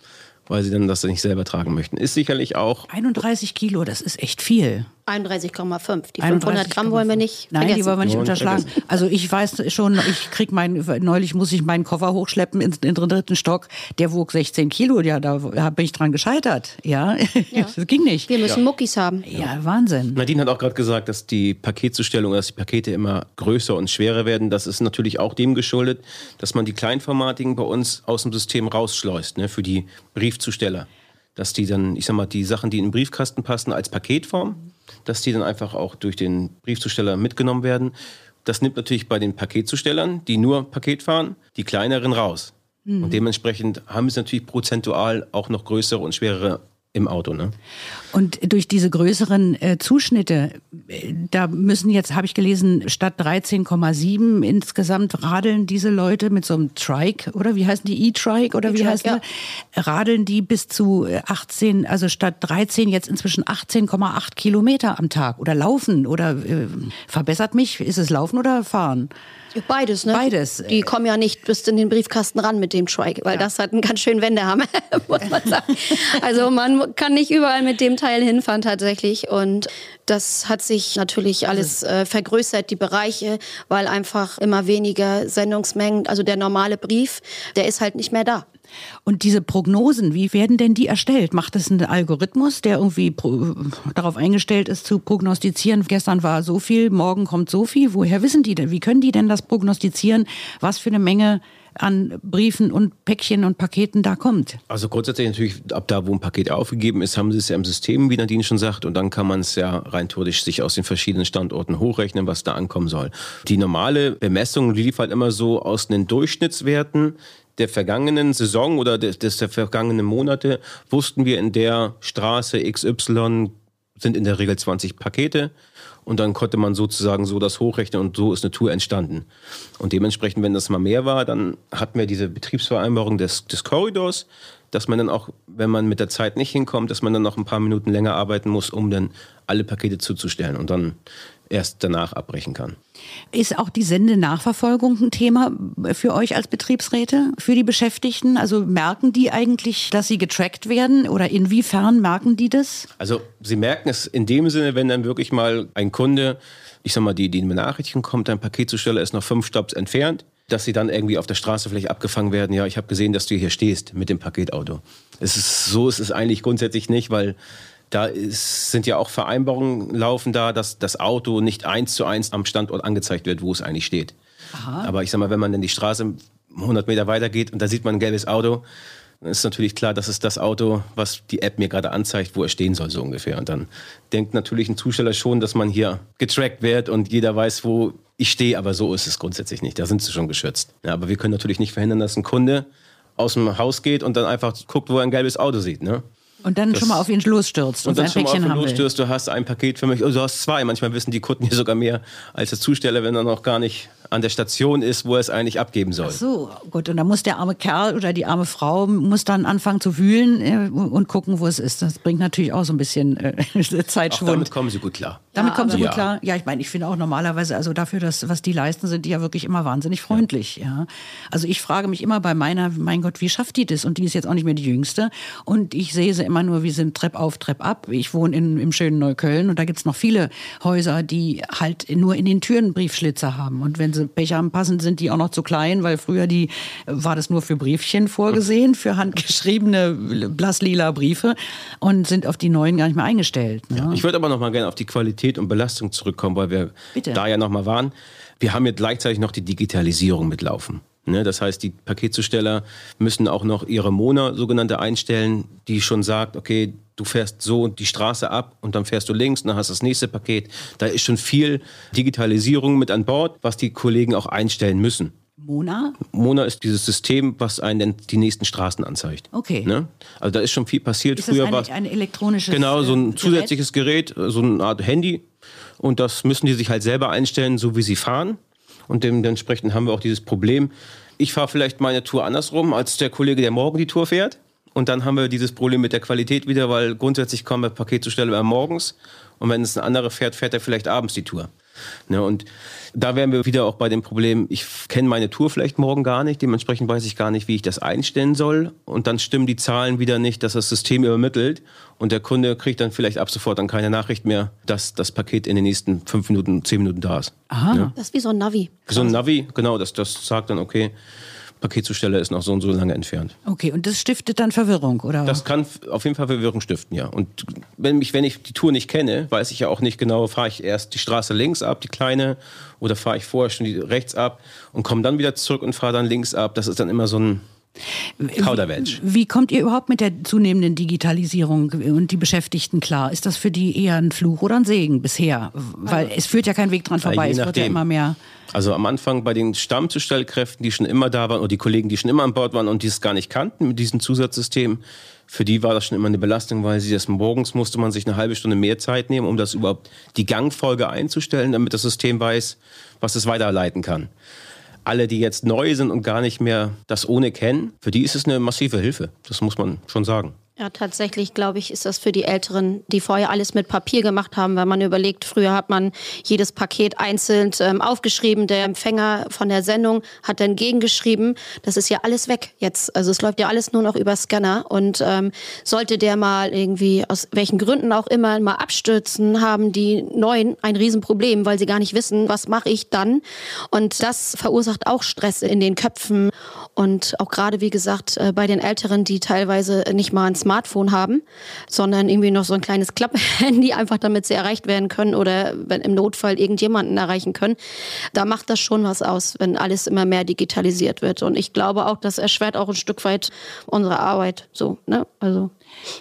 weil sie dann das nicht selber tragen möchten. Ist sicherlich auch 31 Kilo, das ist echt viel. 31,5. Die 500 Gramm wollen wir nicht Nein, vergessen. die wollen wir nicht unterschlagen. Also ich weiß schon, ich krieg mein, neulich muss ich meinen Koffer hochschleppen in, in den dritten Stock. Der wog 16 Kilo, ja, da bin ich dran gescheitert. *laughs* Ja, das ging nicht. wir müssen Muckis haben. Ja, Wahnsinn. Nadine hat auch gerade gesagt, dass die Paketzustellung, dass die Pakete immer größer und schwerer werden. Das ist natürlich auch dem geschuldet, dass man die Kleinformatigen bei uns aus dem System rausschleust, ne, für die Briefzusteller. Dass die dann, ich sag mal, die Sachen, die in den Briefkasten passen, als Paketform, dass die dann einfach auch durch den Briefzusteller mitgenommen werden. Das nimmt natürlich bei den Paketzustellern, die nur Paket fahren, die kleineren raus. Und dementsprechend haben es natürlich prozentual auch noch größere und schwerere im Auto. Ne? Und durch diese größeren äh, Zuschnitte, äh, da müssen jetzt, habe ich gelesen, statt 13,7 insgesamt radeln diese Leute mit so einem Trike, oder wie heißen die E-Trike oder wie heißt ja. Radeln die bis zu 18, also statt 13 jetzt inzwischen 18,8 Kilometer am Tag oder laufen oder äh, verbessert mich, ist es laufen oder fahren? Beides, ne? Beides. Die kommen ja nicht bis in den Briefkasten ran mit dem Trike, weil ja. das hat einen ganz schönen Wendehammer, *laughs* muss man sagen. Also man kann nicht überall mit dem Teil hinfahren tatsächlich und das hat sich natürlich alles äh, vergrößert, die Bereiche, weil einfach immer weniger Sendungsmengen, also der normale Brief, der ist halt nicht mehr da. Und diese Prognosen, wie werden denn die erstellt? Macht es ein Algorithmus, der irgendwie darauf eingestellt ist zu prognostizieren, gestern war so viel, morgen kommt so viel? Woher wissen die denn? Wie können die denn das prognostizieren, was für eine Menge an Briefen und Päckchen und Paketen da kommt. Also grundsätzlich natürlich, ab da, wo ein Paket aufgegeben ist, haben sie es ja im System, wie Nadine schon sagt, und dann kann man es ja rein theoretisch sich aus den verschiedenen Standorten hochrechnen, was da ankommen soll. Die normale Bemessung lief halt immer so aus den Durchschnittswerten der vergangenen Saison oder des, des der vergangenen Monate wussten wir in der Straße XY sind in der Regel 20 Pakete und dann konnte man sozusagen so das hochrechnen und so ist eine Tour entstanden. Und dementsprechend, wenn das mal mehr war, dann hatten wir diese Betriebsvereinbarung des, des Korridors, dass man dann auch, wenn man mit der Zeit nicht hinkommt, dass man dann noch ein paar Minuten länger arbeiten muss, um dann alle Pakete zuzustellen. Und dann erst danach abbrechen kann. Ist auch die Sendenachverfolgung ein Thema für euch als Betriebsräte, für die Beschäftigten? Also merken die eigentlich, dass sie getrackt werden oder inwiefern merken die das? Also sie merken es in dem Sinne, wenn dann wirklich mal ein Kunde, ich sag mal, die, die Benachrichtigung kommt, ein Paketzusteller ist noch fünf Stopps entfernt, dass sie dann irgendwie auf der Straße vielleicht abgefangen werden. Ja, ich habe gesehen, dass du hier stehst mit dem Paketauto. Es ist so, ist es eigentlich grundsätzlich nicht, weil da ist, sind ja auch Vereinbarungen laufen da, dass das Auto nicht eins zu eins am Standort angezeigt wird, wo es eigentlich steht. Aha. Aber ich sag mal, wenn man dann die Straße 100 Meter weiter geht und da sieht man ein gelbes Auto, dann ist natürlich klar, das ist das Auto, was die App mir gerade anzeigt, wo er stehen soll, so ungefähr. Und dann denkt natürlich ein Zusteller schon, dass man hier getrackt wird und jeder weiß, wo ich stehe, aber so ist es grundsätzlich nicht. Da sind sie schon geschützt. Ja, aber wir können natürlich nicht verhindern, dass ein Kunde aus dem Haus geht und dann einfach guckt, wo er ein gelbes Auto sieht. Ne? Und dann das, schon mal auf ihn losstürzt und, und sein Päckchen haben losstürzt, Du hast ein Paket für mich, oh, du hast zwei. Manchmal wissen die Kunden hier sogar mehr als der Zusteller, wenn er noch gar nicht an der Station ist, wo er es eigentlich abgeben soll. Ach so, gut. Und dann muss der arme Kerl oder die arme Frau muss dann anfangen zu wühlen äh, und gucken, wo es ist. Das bringt natürlich auch so ein bisschen äh, *laughs* Zeitschwund. Auch damit kommen sie gut klar. Damit ja, kommen sie gut ja. klar. Ja, ich meine, ich finde auch normalerweise, also dafür, dass, was die leisten, sind die ja wirklich immer wahnsinnig freundlich. Ja. ja. Also ich frage mich immer bei meiner, mein Gott, wie schafft die das? Und die ist jetzt auch nicht mehr die Jüngste. Und ich sehe sie immer nur, wie sind Trepp auf, Trepp ab. Ich wohne in, im schönen Neukölln und da gibt es noch viele Häuser, die halt nur in den Türen Briefschlitzer haben. Und wenn sie Pech haben, passen, sind die auch noch zu klein, weil früher die, war das nur für Briefchen vorgesehen, für handgeschriebene blasslila Briefe und sind auf die neuen gar nicht mehr eingestellt. Ne? Ja, ich würde aber noch mal gerne auf die Qualität und Belastung zurückkommen, weil wir Bitte. da ja nochmal waren. Wir haben jetzt gleichzeitig noch die Digitalisierung mitlaufen. Ne, das heißt, die Paketzusteller müssen auch noch ihre Mona sogenannte einstellen, die schon sagt, okay, du fährst so die Straße ab und dann fährst du links und dann hast du das nächste Paket. Da ist schon viel Digitalisierung mit an Bord, was die Kollegen auch einstellen müssen. Mona? Mona ist dieses System, was einen die nächsten Straßen anzeigt. Okay. Ne? Also da ist schon viel passiert. Ist Früher das ein, ein elektronisches Genau, so ein äh, zusätzliches Gerät, so eine Art Handy. Und das müssen die sich halt selber einstellen, so wie sie fahren. Und dementsprechend haben wir auch dieses Problem. Ich fahre vielleicht meine Tour andersrum als der Kollege, der morgen die Tour fährt. Und dann haben wir dieses Problem mit der Qualität wieder, weil grundsätzlich kommen wir Paketzusteller morgens. Und wenn es ein anderer fährt, fährt er vielleicht abends die Tour. Ne, und da wären wir wieder auch bei dem Problem, ich kenne meine Tour vielleicht morgen gar nicht, dementsprechend weiß ich gar nicht, wie ich das einstellen soll. Und dann stimmen die Zahlen wieder nicht, dass das System übermittelt. Und der Kunde kriegt dann vielleicht ab sofort dann keine Nachricht mehr, dass das Paket in den nächsten fünf Minuten, zehn Minuten da ist. Aha. Ja? Das ist wie so ein Navi. So ein Navi, genau, das, das sagt dann, okay, Paketzusteller ist noch so und so lange entfernt. Okay, und das stiftet dann Verwirrung, oder? Das kann auf jeden Fall Verwirrung stiften, ja. Und wenn, mich, wenn ich die Tour nicht kenne, weiß ich ja auch nicht genau, fahre ich erst die Straße links ab, die kleine, oder fahre ich vorher schon die rechts ab und komme dann wieder zurück und fahre dann links ab. Das ist dann immer so ein Kauderwelsch. Wie kommt ihr überhaupt mit der zunehmenden Digitalisierung und die Beschäftigten klar? Ist das für die eher ein Fluch oder ein Segen bisher? Weil es führt ja kein Weg dran vorbei, es wird ja immer mehr. Also am Anfang bei den Stammzustellkräften, die schon immer da waren, oder die Kollegen, die schon immer an Bord waren und die es gar nicht kannten mit diesem Zusatzsystem, für die war das schon immer eine Belastung, weil sie das morgens musste man sich eine halbe Stunde mehr Zeit nehmen, um das überhaupt die Gangfolge einzustellen, damit das System weiß, was es weiterleiten kann. Alle, die jetzt neu sind und gar nicht mehr das ohne kennen, für die ist es eine massive Hilfe. Das muss man schon sagen. Ja, tatsächlich, glaube ich, ist das für die Älteren, die vorher alles mit Papier gemacht haben, weil man überlegt, früher hat man jedes Paket einzeln ähm, aufgeschrieben. Der Empfänger von der Sendung hat dann gegengeschrieben. Das ist ja alles weg jetzt. Also es läuft ja alles nur noch über Scanner. Und ähm, sollte der mal irgendwie, aus welchen Gründen auch immer, mal abstürzen, haben die Neuen ein Riesenproblem, weil sie gar nicht wissen, was mache ich dann. Und das verursacht auch Stress in den Köpfen. Und auch gerade, wie gesagt, äh, bei den Älteren, die teilweise nicht mal ein Smartphone haben, sondern irgendwie noch so ein kleines Klapp-Handy, *laughs* einfach damit sie erreicht werden können oder wenn im Notfall irgendjemanden erreichen können. Da macht das schon was aus, wenn alles immer mehr digitalisiert wird. Und ich glaube auch, das erschwert auch ein Stück weit unsere Arbeit. So, ne? Also.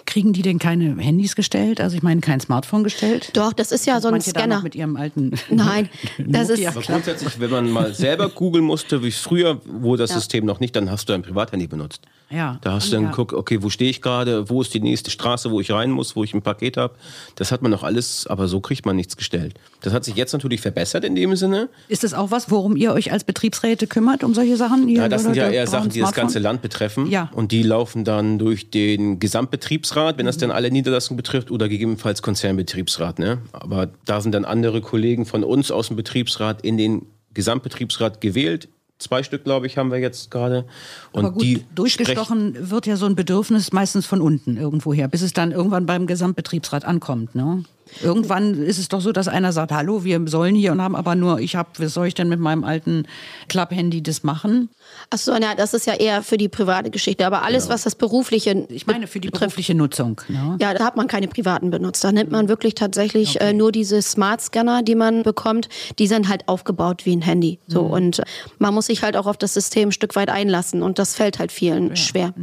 Kriegen die denn keine Handys gestellt? Also ich meine, kein Smartphone gestellt? Doch, das ist ja so ein Manche da Scanner. noch mit ihrem alten *laughs* Nein, *laughs* das ist- Aber grundsätzlich, wenn man mal selber googeln musste, wie früher, wo das Ja. System noch nicht, dann hast du ein Privathandy benutzt. Ja. Da hast du dann Ja. geguckt, okay, wo stehe ich gerade, wo ist die nächste Straße, wo ich rein muss, wo ich ein Paket habe. Das hat man noch alles, aber so kriegt man nichts gestellt. Das hat sich jetzt natürlich verbessert in dem Sinne. Ist das auch was, worum ihr euch als Betriebsräte kümmert, um solche Sachen? Ja, das sind ja eher Sachen, die das ganze Land betreffen. Ja. Und die laufen dann durch den Gesamtbetriebsrat, wenn das Mhm. dann alle Niederlassungen betrifft, oder gegebenenfalls Konzernbetriebsrat. Ne? Aber da sind dann andere Kollegen von uns aus dem Betriebsrat in den Gesamtbetriebsrat gewählt. Zwei Stück, glaube ich, haben wir jetzt gerade. Und Aber gut, die durchgestochen wird ja so ein Bedürfnis meistens von unten irgendwoher, bis es dann irgendwann beim Gesamtbetriebsrat ankommt. Ne? Irgendwann ist es doch so, dass einer sagt, hallo, wir sollen hier und haben aber nur, ich habe, was soll ich denn mit meinem alten Klapp-Handy das machen? Ach so, na, das ist ja eher für die private Geschichte. Aber alles, was das berufliche Ich meine für die betrifft, berufliche Nutzung. Ne? Ja, da hat man keine privaten benutzt. Da nimmt man wirklich tatsächlich äh, nur diese Smart Scanner, die man bekommt. Die sind halt aufgebaut wie ein Handy. So und äh, man muss sich halt auch auf das System ein Stück weit einlassen und das fällt halt vielen schwer.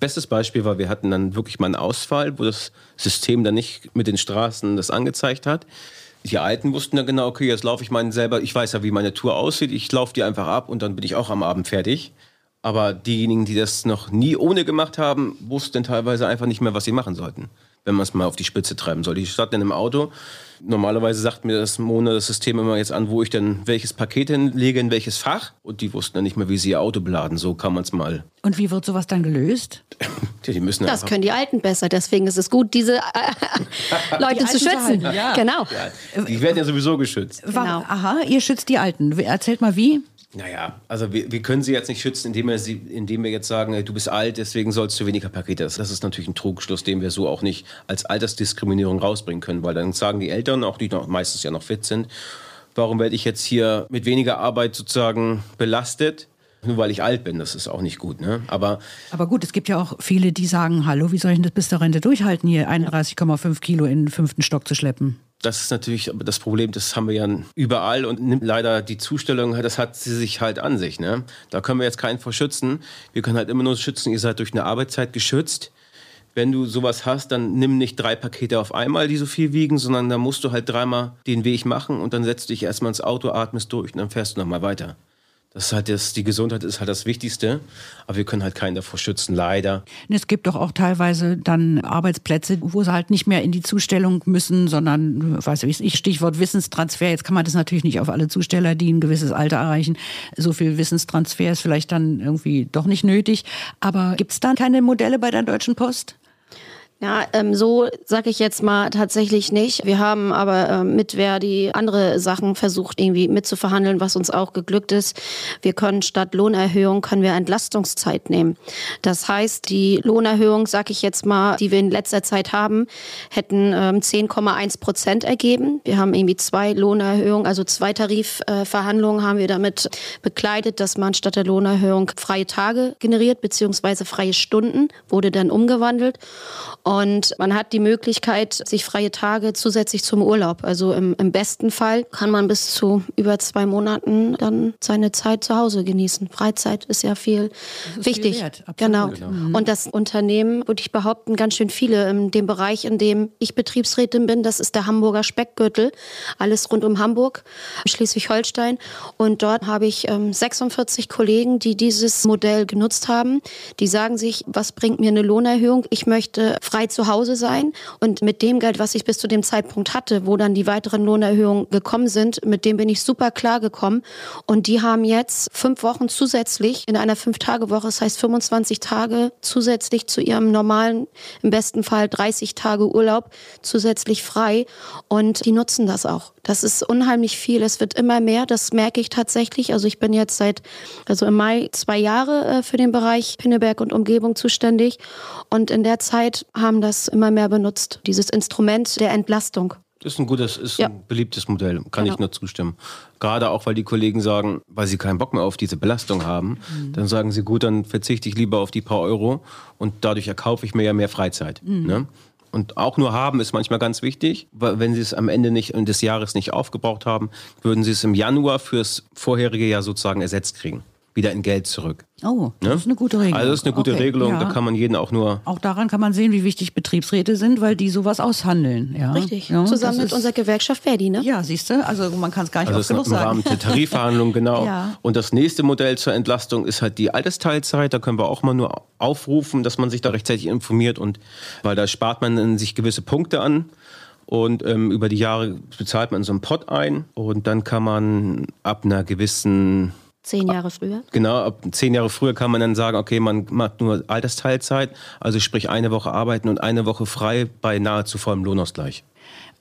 Bestes Beispiel war, wir hatten dann wirklich mal einen Ausfall, wo das System dann nicht mit den Straßen das angezeigt hat. Die Alten wussten dann genau, okay, jetzt laufe ich meinen selber, ich weiß ja, wie meine Tour aussieht, ich laufe die einfach ab und dann bin ich auch am Abend fertig. Aber diejenigen, die das noch nie ohne gemacht haben, wussten teilweise einfach nicht mehr, was sie machen sollten, wenn man es mal auf die Spitze treiben soll. Die standen dann im Auto. Normalerweise sagt mir das Mona, das System immer jetzt an, wo ich dann welches Paket hinlege, in welches Fach. Und die wussten dann nicht mehr, wie sie ihr Auto beladen. So kann man es mal. Und wie wird sowas dann gelöst? *laughs* Ja, die müssen Das können die Alten besser. Deswegen ist es gut, diese äh, *laughs* Leute Alten zu schützen. ja. Genau. Die werden ja sowieso geschützt. Genau. Aha, ihr schützt die Alten. Erzählt mal wie. Naja, also wir, wir können sie jetzt nicht schützen, indem wir, sie, indem wir jetzt sagen, du bist alt, deswegen sollst du weniger Pakete. Das, das ist natürlich ein Trugschluss, den wir so auch nicht als Altersdiskriminierung rausbringen können, weil dann sagen die Eltern, auch die noch, meistens ja noch fit sind, warum werde ich jetzt hier mit weniger Arbeit sozusagen belastet? Nur weil ich alt bin, das ist auch nicht gut. Ne? Aber Aber gut, es gibt ja auch viele, die sagen, hallo, wie soll ich denn das bis zur Rente durchhalten, hier 31,5 Kilo in den fünften Stock zu schleppen? Das ist natürlich das Problem, das haben wir ja überall und nimmt leider die Zustellung, das hat sie sich halt an sich. Ne? Da können wir jetzt keinen vor schützen. Wir können halt immer nur schützen, ihr seid durch eine Arbeitszeit geschützt. Wenn du sowas hast, dann nimm nicht drei Pakete auf einmal, die so viel wiegen, sondern da musst du halt dreimal den Weg machen und dann setzt dich erstmal ins Auto, atmest durch und dann fährst du nochmal weiter. Das ist halt das, die Gesundheit ist halt das Wichtigste, aber wir können halt keinen davor schützen, leider. Es gibt doch auch teilweise dann Arbeitsplätze, wo sie halt nicht mehr in die Zustellung müssen, sondern, weiß ich, Stichwort Wissenstransfer. Jetzt kann man das natürlich nicht auf alle Zusteller, die ein gewisses Alter erreichen. So viel Wissenstransfer ist vielleicht dann irgendwie doch nicht nötig. Aber gibt es dann keine Modelle bei der Deutschen Post? Ja, ähm, so sage ich jetzt mal tatsächlich nicht. Wir haben aber ähm, mit Verdi andere Sachen versucht irgendwie mitzuverhandeln, was uns auch geglückt ist. Wir können statt Lohnerhöhung können wir Entlastungszeit nehmen. Das heißt, die Lohnerhöhung, sage ich jetzt mal, die wir in letzter Zeit haben, hätten ähm, 10,1 Prozent ergeben. Wir haben irgendwie zwei Lohnerhöhungen, also zwei Tarifverhandlungen haben wir damit bekleidet, dass man statt der Lohnerhöhung freie Tage generiert beziehungsweise freie Stunden wurde dann umgewandelt. Und man hat die Möglichkeit, sich freie Tage zusätzlich zum Urlaub. Also im, im besten Fall kann man bis zu über zwei Monaten dann seine Zeit zu Hause genießen. Freizeit ist ja viel ist wichtig. viel wert, genau. Genau. Und das Unternehmen, würde ich behaupten, ganz schön viele in dem Bereich, in dem ich Betriebsrätin bin, das ist der Hamburger Speckgürtel. Alles rund um Hamburg, Schleswig-Holstein. Und dort habe ich ähm, 46 Kollegen, die dieses Modell genutzt haben. Die sagen sich, was bringt mir eine Lohnerhöhung? Ich möchte frei zu Hause sein. Und mit dem Geld, was ich bis zu dem Zeitpunkt hatte, wo dann die weiteren Lohnerhöhungen gekommen sind, mit dem bin ich super klar gekommen. Und die haben jetzt fünf Wochen zusätzlich in einer Fünf-Tage-Woche, das heißt 25 Tage zusätzlich zu ihrem normalen, im besten Fall 30 Tage Urlaub zusätzlich frei. Und die nutzen das auch. Das ist unheimlich viel. Es wird immer mehr. Das merke ich tatsächlich. Also ich bin jetzt seit, also im Mai zwei Jahre äh, für den Bereich Pinneberg und Umgebung zuständig. Und in der Zeit haben das immer mehr benutzt. Dieses Instrument der Entlastung. Das ist ein gutes, ist Ja. ein beliebtes Modell, kann Genau. ich nur zustimmen. Gerade auch, weil die Kollegen sagen, weil sie keinen Bock mehr auf diese Belastung haben, dann sagen sie, gut, dann verzichte ich lieber auf die paar Euro und dadurch erkaufe ich mir ja mehr Freizeit. Ne? Und auch nur haben ist manchmal ganz wichtig, weil wenn sie es am Ende nicht, des Jahres nicht aufgebraucht haben, würden sie es im Januar fürs vorherige Jahr sozusagen ersetzt kriegen. Wieder in Geld zurück. Oh, das Ne? ist eine gute Regelung. Also das ist eine gute Okay, Regelung, ja. da kann man jeden auch nur Auch daran kann man sehen, wie wichtig Betriebsräte sind, weil die sowas aushandeln. Ja. Richtig. Ja, Zusammen mit ist- unserer Gewerkschaft Verdi, ne? Ja, siehst du, also man kann es gar nicht Also oft das genug ist im Rahmen sagen. der Tarifverhandlungen, *laughs* genau. Ja. Und das nächste Modell zur Entlastung ist halt die Altersteilzeit. Da können wir auch mal nur aufrufen, dass man sich da rechtzeitig informiert und weil da spart man sich gewisse Punkte an. Und ähm, über die Jahre bezahlt man so einen Pot ein und dann kann man ab einer gewissen Zehn Jahre früher. Genau, ab zehn Jahre früher kann man dann sagen, okay, man macht nur Altersteilzeit, also sprich eine Woche arbeiten und eine Woche frei bei nahezu vollem Lohnausgleich.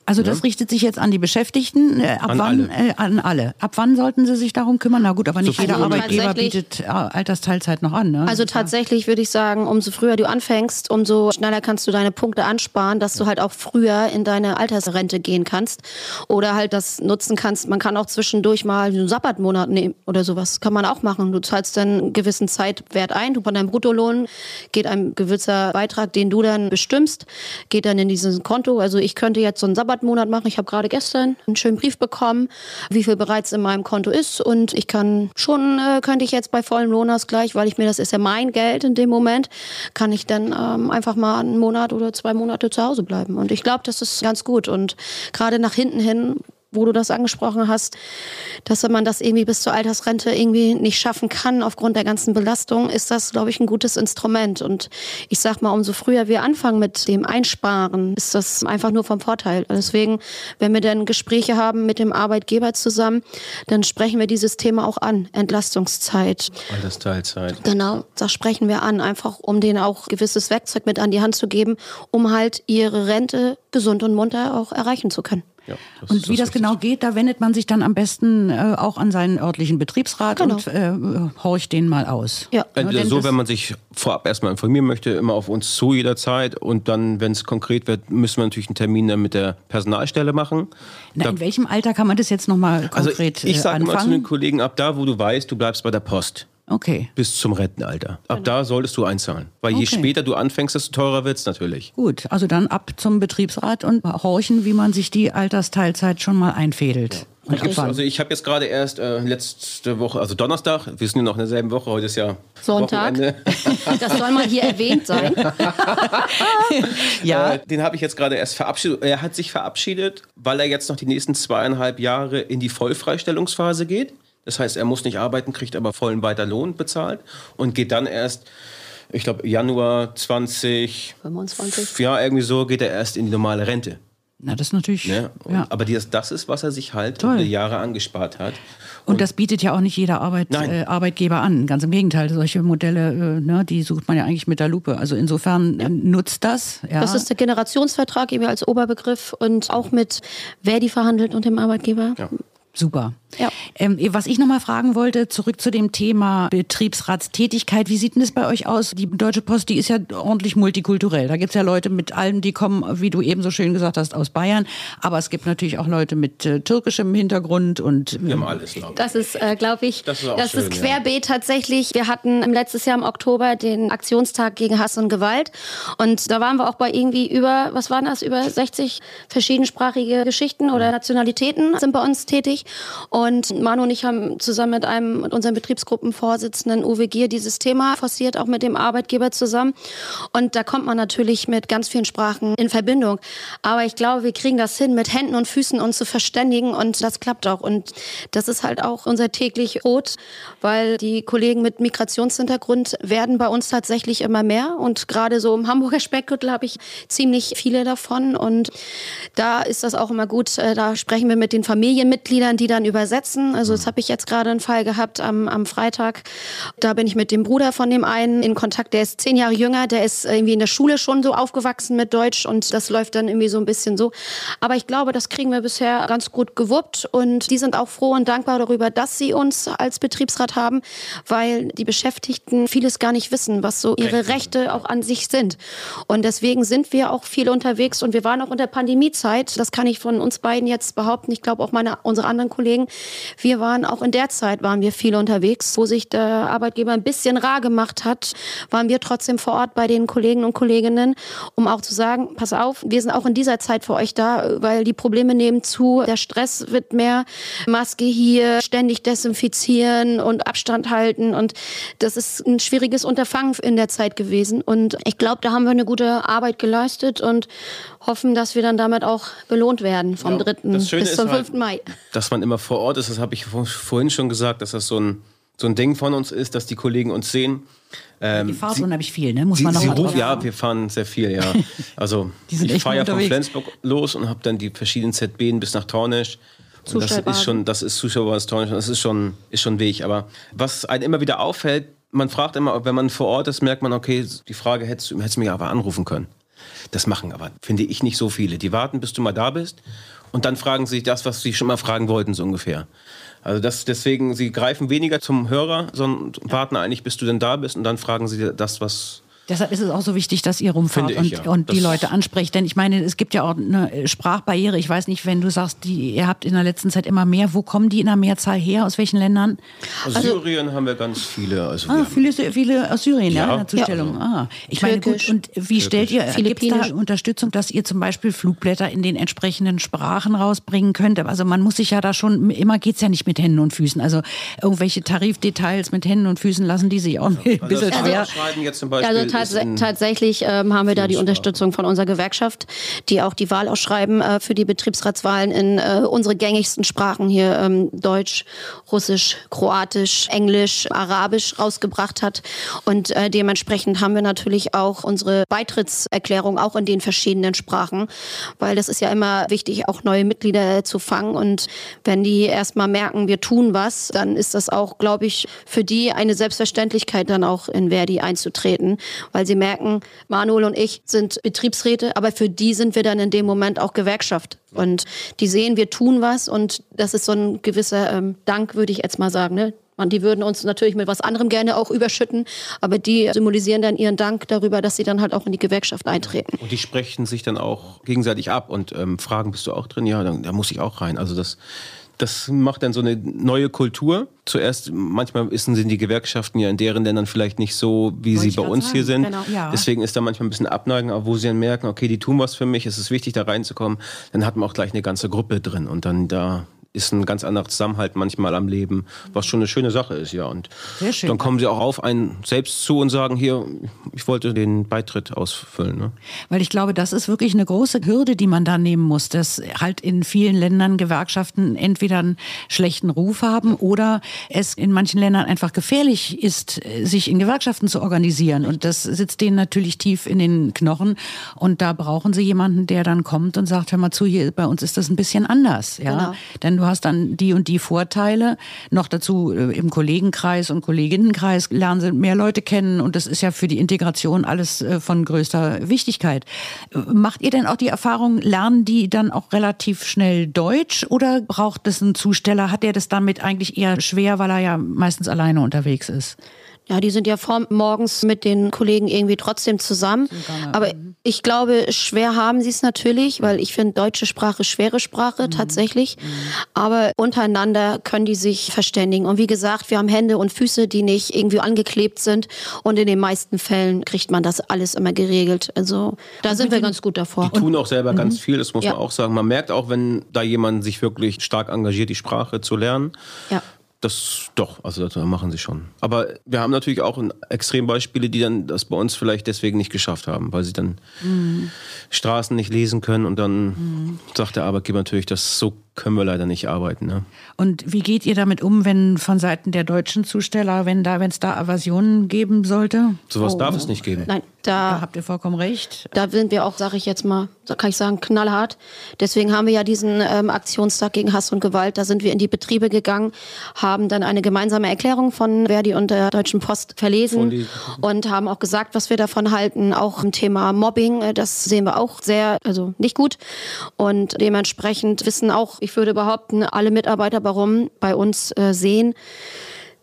Also das richtet sich jetzt an die Beschäftigten, äh, ab An wann? alle. Äh, an alle. Ab wann sollten sie sich darum kümmern? Na gut, aber nicht So jeder Arbeitgeber bietet äh, Altersteilzeit noch an. Ne? Also ja- tatsächlich würde ich sagen, umso früher du anfängst, umso schneller kannst du deine Punkte ansparen, dass du halt auch früher in deine Altersrente gehen kannst oder halt das nutzen kannst. Man kann auch zwischendurch mal einen Sabbatmonat nehmen oder sowas. Kann man auch machen. Du zahlst dann einen gewissen Zeitwert ein. Du von deinem Bruttolohn geht ein gewisser Beitrag, den du dann bestimmst, geht dann in dieses Konto. Also ich könnte jetzt so einen Sabbatmonat machen. Ich habe gerade gestern einen schönen Brief bekommen, wie viel bereits in meinem Konto ist und ich kann schon, äh, könnte ich jetzt bei vollem Lohnausgleich, weil ich mir, das ist ja mein Geld in dem Moment, kann ich dann ähm, einfach mal einen Monat oder zwei Monate zu Hause bleiben. Und ich glaube, das ist ganz gut und gerade nach hinten hin wo du das angesprochen hast, dass man das irgendwie bis zur Altersrente irgendwie nicht schaffen kann aufgrund der ganzen Belastung, ist das, glaube ich, ein gutes Instrument. Und ich sag mal, umso früher wir anfangen mit dem Einsparen, ist das einfach nur vom Vorteil. Deswegen, wenn wir dann Gespräche haben mit dem Arbeitgeber zusammen, dann sprechen wir dieses Thema auch an. Entlastungszeit. Altersteilzeit. Genau, das sprechen wir an, einfach um denen auch gewisses Werkzeug mit an die Hand zu geben, um halt ihre Rente gesund und munter auch erreichen zu können. Ja, das Und wie das richtig. genau geht, da wendet man sich dann am besten äh, auch an seinen örtlichen Betriebsrat Genau. und äh, horcht den mal aus. Ja. Entweder denn so, das- wenn man sich vorab erstmal informieren möchte, immer auf uns zu jederzeit. Und dann, wenn es konkret wird, müssen wir natürlich einen Termin dann mit der Personalstelle machen. Na, Da- in welchem Alter kann man das jetzt nochmal also konkret ich äh, sage immer zu den? Kollegen, ab da, wo du weißt, du bleibst bei der Post. Okay. Bis zum Rentenalter. Ab da solltest du einzahlen. Weil je Okay. später du anfängst, desto teurer wird's natürlich. Gut, also dann ab zum Betriebsrat und horchen, wie man sich die Altersteilzeit schon mal einfädelt. Und ab wann? Also ich habe jetzt gerade erst äh, letzte Woche, also Donnerstag, wir sind ja noch in derselben Woche, heute ist ja Sonntag. Wochenende. *laughs* Das soll mal hier erwähnt sein. *laughs* ja, Äh, den habe ich jetzt gerade erst verabschiedet. Er hat sich verabschiedet, weil er jetzt noch die nächsten zweieinhalb Jahre in die Vollfreistellungsphase geht. Das heißt, er muss nicht arbeiten, kriegt aber vollen weiter Lohn bezahlt und geht dann erst, ich glaube, Januar 20, 25. ja, irgendwie so, geht er erst in die normale Rente. na das ist natürlich. Ne? Und, ja. Aber das, das ist, was er sich halt Toll. über die Jahre angespart hat. Und das bietet ja auch nicht jeder Arbeit, äh, Arbeitgeber an. Ganz im Gegenteil, solche Modelle, äh, ne, die sucht man ja eigentlich mit der Lupe. Also insofern äh, nutzt das. Ja. Das ist der Generationsvertrag eben als Oberbegriff und auch mit Verdi verhandelt und dem Arbeitgeber. Ja. super. Ja. Ähm, was ich nochmal fragen wollte, zurück zu dem Thema Betriebsratstätigkeit. Wie sieht denn das bei euch aus? Die Deutsche Post, die ist ja ordentlich multikulturell. Da gibt's ja Leute mit allem, die kommen, wie du eben so schön gesagt hast, aus Bayern. Aber es gibt natürlich auch Leute mit äh, türkischem Hintergrund und. Wir haben alles, glaube ich. Das ist, äh, glaube ich, Das ist das schön, ist ja. querbeet tatsächlich. Wir hatten im letztes Jahr im Oktober den Aktionstag gegen Hass und Gewalt. Und da waren wir auch bei irgendwie über, was waren das, über 60 verschiedensprachige Geschichten oder Nationalitäten sind bei uns tätig. Und Manu und ich haben zusammen mit einem, mit unserem Betriebsgruppenvorsitzenden Uwe Gier dieses Thema forciert, auch mit dem Arbeitgeber zusammen. Und da kommt man natürlich mit ganz vielen Sprachen in Verbindung. Aber ich glaube, wir kriegen das hin, mit Händen und Füßen uns zu verständigen und das klappt auch. Und das ist halt auch unser täglich Brot, weil die Kollegen mit Migrationshintergrund werden bei uns tatsächlich immer mehr. Und gerade so im Hamburger Speckgürtel habe ich ziemlich viele davon. Und da ist das auch immer gut. äh, Da sprechen wir mit den Familienmitgliedern, die dann übersetzen. Also das habe ich jetzt gerade einen Fall gehabt am, am Freitag. Da bin ich mit dem Bruder von dem einen in Kontakt. Der ist zehn Jahre jünger. Der ist irgendwie in der Schule schon so aufgewachsen mit Deutsch und das läuft dann irgendwie so ein bisschen so. Aber ich glaube, das kriegen wir bisher ganz gut gewuppt und die sind auch froh und dankbar darüber, dass sie uns als Betriebsrat haben, weil die Beschäftigten vieles gar nicht wissen, was so ihre Rechte auch an sich sind. Und deswegen sind wir auch viel unterwegs und wir waren auch in der Pandemiezeit. Das kann ich von uns beiden jetzt behaupten. Ich glaube auch meine, unsere anderen Kollegen. Wir waren auch in der Zeit waren wir viel unterwegs, wo sich der Arbeitgeber ein bisschen rar gemacht hat, waren wir trotzdem vor Ort bei den Kollegen und Kolleginnen, um auch zu sagen, pass auf, wir sind auch in dieser Zeit für euch da, weil die Probleme nehmen zu, der Stress wird mehr, Maske hier, ständig desinfizieren und Abstand halten und das ist ein schwieriges Unterfangen in der Zeit gewesen. Und ich glaube, da haben wir eine gute Arbeit geleistet und hoffen, dass wir dann damit auch belohnt werden vom Ja, 3. das Schöne bis zum ist halt- 5. Mai. dass man immer vor Ort ist, das habe ich vor- vorhin schon gesagt, dass das so ein, so ein Ding von uns ist, dass die Kollegen uns sehen. Die Fahrt unheimlich viel, ne? Muss Sie, man noch sie mal rufen, ja, wir fahren sehr viel, ja. *laughs* Also Die sind ich fahre ja von. Flensburg los und habe dann die verschiedenen ZBen bis nach Tornisch. Und das ist schon, das ist Zuschauerbasis Tornisch, und das ist schon, ist schon ein Weg. Aber was einem immer wieder auffällt, man fragt immer, wenn man vor Ort ist, merkt man, okay, die Frage hättest du hättest du mich aber anrufen können. Das machen aber, finde ich, nicht so viele. Die warten, bis du mal da bist und dann fragen sie das, was sie schon mal fragen wollten, so ungefähr. Also das, deswegen, sie greifen weniger zum Hörer, sondern warten eigentlich, bis du denn da bist und dann fragen sie das, was Deshalb ist es auch so wichtig, dass ihr rumfahrt ich, und, ja. und die Leute ansprecht. Denn ich meine, es gibt ja auch eine Sprachbarriere. Ich weiß nicht, wenn du sagst, die, ihr habt in der letzten Zeit immer mehr, wo kommen die in der Mehrzahl her? Aus welchen Ländern? Aus Also Syrien haben wir ganz viele. Also Ah, wir- viele, viele aus Syrien, ja, Ja. in der Zustellung. Ah. Ich meine, gut, und wie stellt ihr, gibt es da. Unterstützung, dass ihr zum Beispiel Flugblätter in den entsprechenden Sprachen rausbringen könnt? Also man muss sich ja da schon, immer geht's ja nicht mit Händen und Füßen. Also irgendwelche Tarifdetails mit Händen und Füßen lassen die sich auch *laughs* ein also bisschen das schwer. Schreiben jetzt zum Beispiel Also tats tatsächlich ähm, haben wir da die Unterstützung von unserer Gewerkschaft, die auch die Wahl ausschreiben äh, für die Betriebsratswahlen in äh, unsere gängigsten Sprachen hier ähm, Deutsch, Russisch, Kroatisch, Englisch, Arabisch rausgebracht hat. Und äh, dementsprechend haben wir natürlich auch unsere Beitrittserklärung auch in den verschiedenen Sprachen, weil das ist ja immer wichtig, auch neue Mitglieder zu fangen. Und wenn die erstmal merken, wir tun was, dann ist das auch, glaube ich, für die eine Selbstverständlichkeit, dann auch in Verdi einzutreten, weil sie merken, Manuel und ich sind Betriebsräte, aber für die sind wir dann in dem Moment auch Gewerkschaft. Und die sehen, wir tun was und das ist so ein gewisser ähm, Dank, würde ich jetzt mal sagen. Ne? Und die würden uns natürlich mit was anderem gerne auch überschütten, aber die symbolisieren dann ihren Dank darüber, dass sie dann halt auch in die Gewerkschaft eintreten. Und die sprechen sich dann auch gegenseitig ab und ähm, fragen, bist du auch drin? Ja, dann, da muss ich auch rein. Also das, das macht dann so eine neue Kultur. Zuerst, manchmal sind die Gewerkschaften ja in deren Ländern vielleicht nicht so, wie Wollte sie bei uns sagen, hier sind. genau. Ja. Deswegen ist da manchmal ein bisschen Abneigung, aber wo sie dann merken, okay, die tun was für mich, es ist wichtig, da reinzukommen, dann hat man auch gleich eine ganze Gruppe drin und dann da ist ein ganz anderer Zusammenhalt manchmal am Leben, was schon eine schöne Sache ist, ja. Und Sehr schön. dann kommen sie auch auf einen selbst zu und sagen, hier, ich wollte den Beitritt ausfüllen. Ne? Weil ich glaube, das ist wirklich eine große Hürde, die man da nehmen muss, dass halt in vielen Ländern Gewerkschaften entweder einen schlechten Ruf haben oder es in manchen Ländern einfach gefährlich ist, sich in Gewerkschaften zu organisieren. Und das sitzt denen natürlich tief in den Knochen. Und da brauchen sie jemanden, der dann kommt und sagt, hör mal zu, hier bei uns ist das ein bisschen anders. Ja? Genau. Denn du hast dann die und die Vorteile. Noch dazu äh, im Kollegenkreis und Kolleginnenkreis lernen sie mehr Leute kennen und das ist ja für die Integration alles äh, von größter Wichtigkeit. Macht ihr denn auch die Erfahrung, lernen die dann auch relativ schnell Deutsch oder braucht es einen Zusteller? Hat der das damit eigentlich eher schwer, weil er ja meistens alleine unterwegs ist? Ja, die sind ja vor, morgens mit den Kollegen irgendwie trotzdem zusammen. Aber ich glaube, schwer haben sie es natürlich, weil ich finde deutsche Sprache schwere Sprache mhm. tatsächlich. Mhm. Aber untereinander können die sich verständigen. Und wie gesagt, wir haben Hände und Füße, die nicht irgendwie angeklebt sind. Und in den meisten Fällen kriegt man das alles immer geregelt. Also da sind wir ganz gut davor. Die tun auch selber mhm. ganz viel, das muss ja. man auch sagen. Man merkt auch, wenn da jemand sich wirklich stark engagiert, die Sprache zu lernen. Ja. Das doch, also das machen sie schon. Aber wir haben natürlich auch Extrembeispiele, die dann das bei uns vielleicht deswegen nicht geschafft haben, weil sie dann mhm. Straßen nicht lesen können und dann mhm. sagt der Arbeitgeber natürlich, dass so können wir leider nicht arbeiten. Ne? Und wie geht ihr damit um, wenn von Seiten der deutschen Zusteller, wenn da, wenn es da Aversionen geben sollte? Sowas oh. darf es nicht geben. Nein, da, da, habt ihr vollkommen recht. Da sind wir auch, sage ich jetzt mal, da kann ich sagen, knallhart. Deswegen haben wir ja diesen ähm, Aktionstag gegen Hass und Gewalt. Da sind wir in die Betriebe gegangen, haben dann eine gemeinsame Erklärung von Verdi und der Deutschen Post verlesen und haben auch gesagt, was wir davon halten. Auch im Thema Mobbing, äh, das sehen wir auch sehr, also nicht gut. Und dementsprechend wissen auch, ich würde behaupten, alle Mitarbeiter warum bei uns äh, sehen,